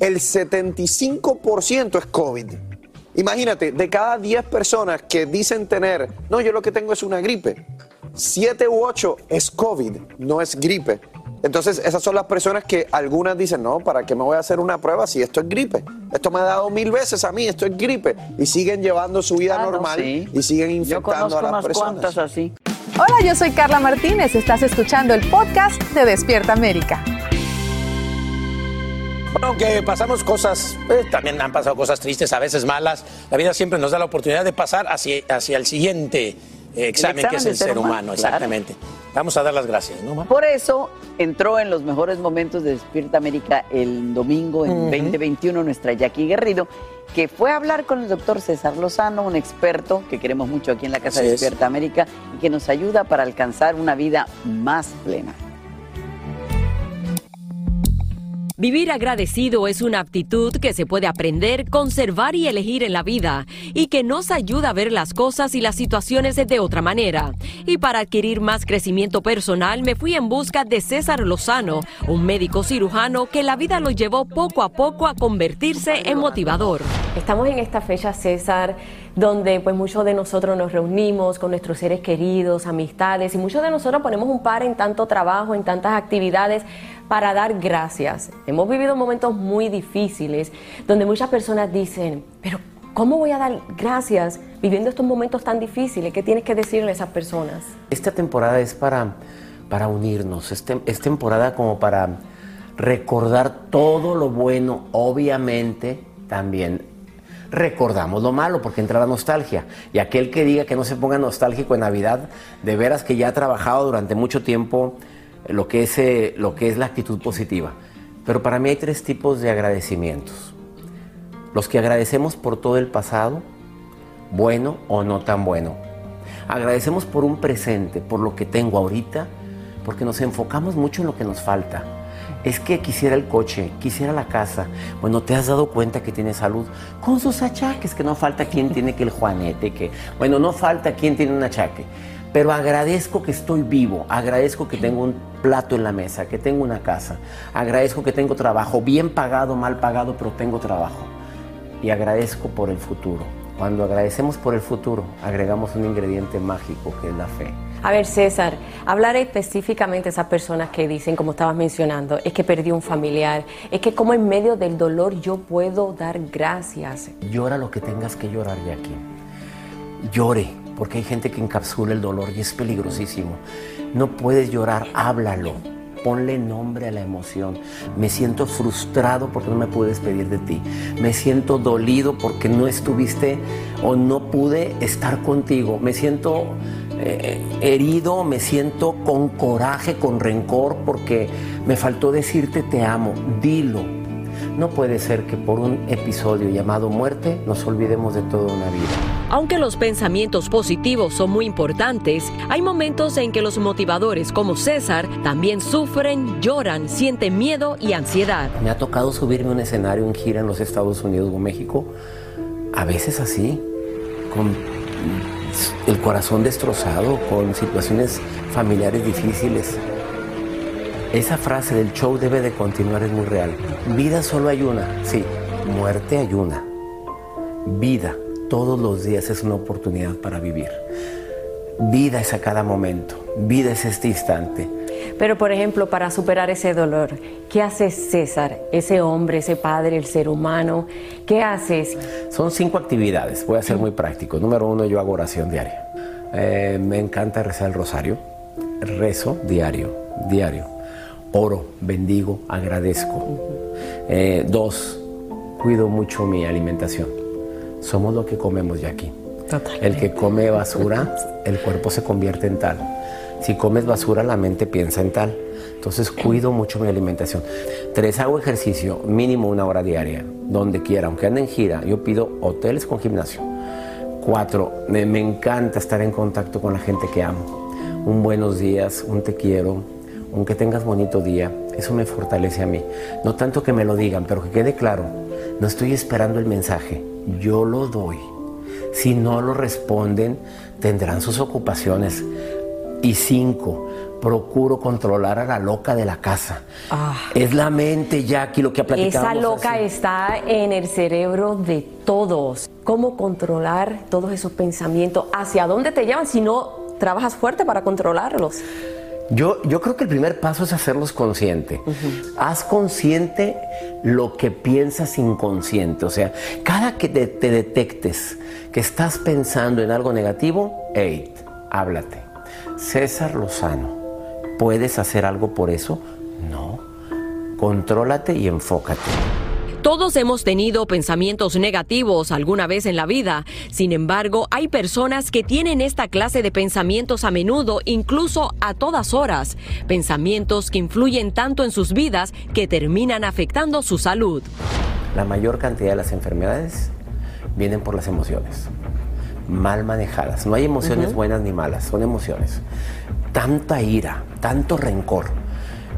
el 75% es COVID. Imagínate, de cada 10 personas que dicen tener, no, yo lo que tengo es una gripe, 7 u 8 es COVID, no es gripe. Entonces, esas son las personas que algunas dicen, no, ¿para qué me voy a hacer una prueba si esto es gripe? Esto me ha dado mil veces a mí, esto es gripe. Y siguen llevando su vida ah, normal y siguen infectando a las personas. Así. Hola, yo soy Carla Martínez. Estás escuchando el podcast de Despierta América. Aunque pasamos cosas, eh, también han pasado cosas tristes, a veces malas, la vida siempre nos da la oportunidad de pasar hacia, hacia el siguiente eh, examen, que es el ser, humano, exactamente. Vamos a dar las gracias, ¿no? Por eso entró en los mejores momentos de Despierta América el domingo en 2021 nuestra Jackie Guerrido, que fue a hablar con el doctor César Lozano, un experto que queremos mucho aquí en la Casa de Despierta América y que nos ayuda para alcanzar una vida más plena. Vivir agradecido es una aptitud que se puede aprender, conservar y elegir en la vida y que nos ayuda a ver las cosas y las situaciones de otra manera. Y para adquirir más crecimiento personal me fui en busca de César Lozano, un médico cirujano que la vida lo llevó poco a poco a convertirse en motivador. Estamos en esta fecha, César donde pues muchos de nosotros nos reunimos con nuestros seres queridos, amistades y muchos de nosotros ponemos un par en tanto trabajo, en tantas actividades para dar gracias. Hemos vivido momentos muy difíciles donde muchas personas dicen, pero ¿cómo voy a dar gracias viviendo estos momentos tan difíciles? ¿Qué tienes que decirle a esas personas? Esta temporada es para, para unirnos, es, es temporada como para recordar todo lo bueno, obviamente también recordamos lo malo porque entra la nostalgia. Y aquel que diga que no se ponga nostálgico en Navidad, de veras que ya ha trabajado durante mucho tiempo lo que es, eh, lo que es la actitud positiva. Pero para mí hay tres tipos de agradecimientos. Los que agradecemos por todo el pasado, bueno o no tan bueno. Agradecemos por un presente, por lo que tengo ahorita, porque nos enfocamos mucho en lo que nos falta es que quisiera el coche, quisiera la casa. Bueno, te has dado cuenta que tiene salud con sus achaques, que no falta quien tiene que el juanete, que, bueno, no falta quien tiene un achaque. Pero agradezco que estoy vivo, agradezco que tengo un plato en la mesa, que tengo una casa, agradezco que tengo trabajo, bien pagado, mal pagado, pero tengo trabajo. Y agradezco por el futuro. Cuando agradecemos por el futuro, agregamos un ingrediente mágico que es la fe. A ver, César, hablar específicamente a esas personas que dicen, como estabas mencionando, es que perdí un familiar, es que como en medio del dolor yo puedo dar gracias. Llora lo que tengas que llorar, Jackie. Llore, porque hay gente que encapsula el dolor y es peligrosísimo. No puedes llorar, háblalo. Ponle nombre a la emoción. Me siento frustrado porque no me pude despedir de ti. Me siento dolido porque no estuviste o no pude estar contigo. Me siento eh, herido, me siento con coraje, con rencor, porque me faltó decirte te amo. Dilo. No puede ser que por un episodio llamado muerte nos olvidemos de toda una vida. Aunque los pensamientos positivos son muy importantes, hay momentos en que los motivadores como César también sufren, lloran, sienten miedo y ansiedad. Me ha tocado subirme a un escenario en gira en los Estados Unidos o México, a veces así, con el corazón destrozado, con situaciones familiares difíciles. Esa frase del show debe de continuar es muy real. Vida solo hay una, sí, muerte hay una. Vida todos los días es una oportunidad para vivir. Vida es a cada momento, vida es este instante. Pero, por ejemplo, para superar ese dolor, ¿qué hace César, ese hombre, ese padre, el ser humano? ¿Qué haces? Son cinco actividades, voy a ser muy práctico. Número uno, yo hago oración diaria. Eh, me encanta rezar el rosario. Rezo diario, diario. Oro, bendigo, agradezco. Eh, dos, cuido mucho mi alimentación. Somos lo que comemos ya aquí. El que come basura, el cuerpo se convierte en tal. Si comes basura, la mente piensa en tal. Entonces cuido mucho mi alimentación. Tres, hago ejercicio mínimo una hora diaria, donde quiera, aunque ande en gira. Yo pido hoteles con gimnasio. Cuatro, me, encanta estar en contacto con la gente que amo. Un buenos días, un te quiero, un que tengas bonito día. Eso me fortalece a mí. No tanto que me lo digan, pero que quede claro. No estoy esperando el mensaje, yo lo doy. Si no lo responden, tendrán sus ocupaciones. Y cinco, procuro controlar a la loca de la casa. Ah. Es la mente, Jackie, lo que ha platicado. Esa loca está en el cerebro de todos. ¿Cómo controlar todos esos pensamientos? ¿Hacia dónde te llevan si no trabajas fuerte para controlarlos? Yo, yo creo que el primer paso es hacerlos consciente. Haz consciente lo que piensas inconsciente. O sea, cada que te, detectes que estás pensando en algo negativo, hey, háblate. César Lozano, ¿puedes hacer algo por eso? No. Contrólate y enfócate. Todos hemos tenido pensamientos negativos alguna vez en la vida. Sin embargo, hay personas que tienen esta clase de pensamientos a menudo, incluso a todas horas. Pensamientos que influyen tanto en sus vidas que terminan afectando su salud. La mayor cantidad de las enfermedades vienen por las emociones mal manejadas. No hay emociones buenas ni malas, son emociones. Tanta ira, tanto rencor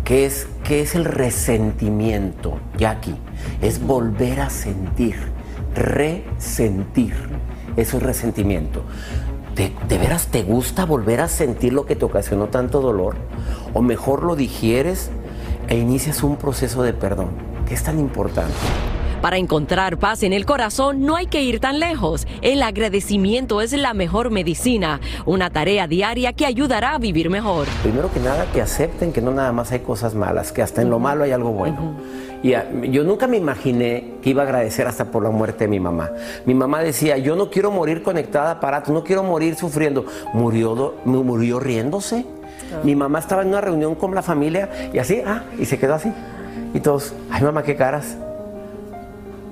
¿Qué es, qué es el resentimiento, Jackie? Es volver a sentir, resentir. Eso es resentimiento. ¿De, ¿De, veras te gusta volver a sentir lo que te ocasionó tanto dolor? ¿O mejor lo digieres e inicias un proceso de perdón? ¿Qué es tan importante? Para encontrar paz en el corazón no hay que ir tan lejos. El agradecimiento es la mejor medicina, una tarea diaria que ayudará a vivir mejor. Primero que nada, que acepten que no nada más hay cosas malas, que hasta en lo malo hay algo bueno. Y yo nunca me imaginé que iba a agradecer hasta por la muerte de mi mamá. Mi mamá decía, yo no quiero morir conectada a aparatos, no quiero morir sufriendo. Murió, murió riéndose. Mi mamá estaba en una reunión con la familia y así, ah, y se quedó así. Y todos, ay mamá, qué caras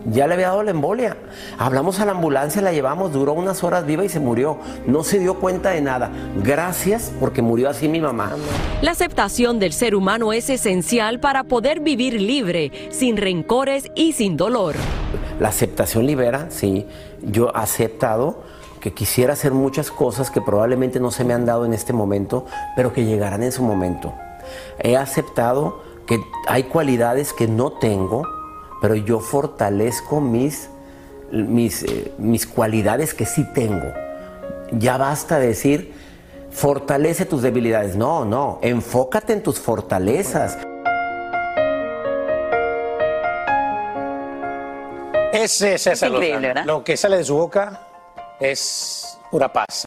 ya le había dado la embolia. Hablamos a la ambulancia, la llevamos, duró unas horas viva y se murió. No se dio cuenta de nada. Gracias porque murió así mi mamá. La aceptación del ser humano es esencial para poder vivir libre, sin rencores y sin dolor. La aceptación libera, sí. Yo he aceptado que quisiera hacer muchas cosas que probablemente no se me han dado en este momento, pero que llegarán en su momento. He aceptado que hay cualidades que no tengo, pero yo fortalezco mis, mis, eh, mis cualidades que sí tengo. Ya basta decir, fortalece tus debilidades. No, no, enfócate en tus fortalezas. Ese es, increíble, ¿verdad? Lo que sale de su boca es pura paz.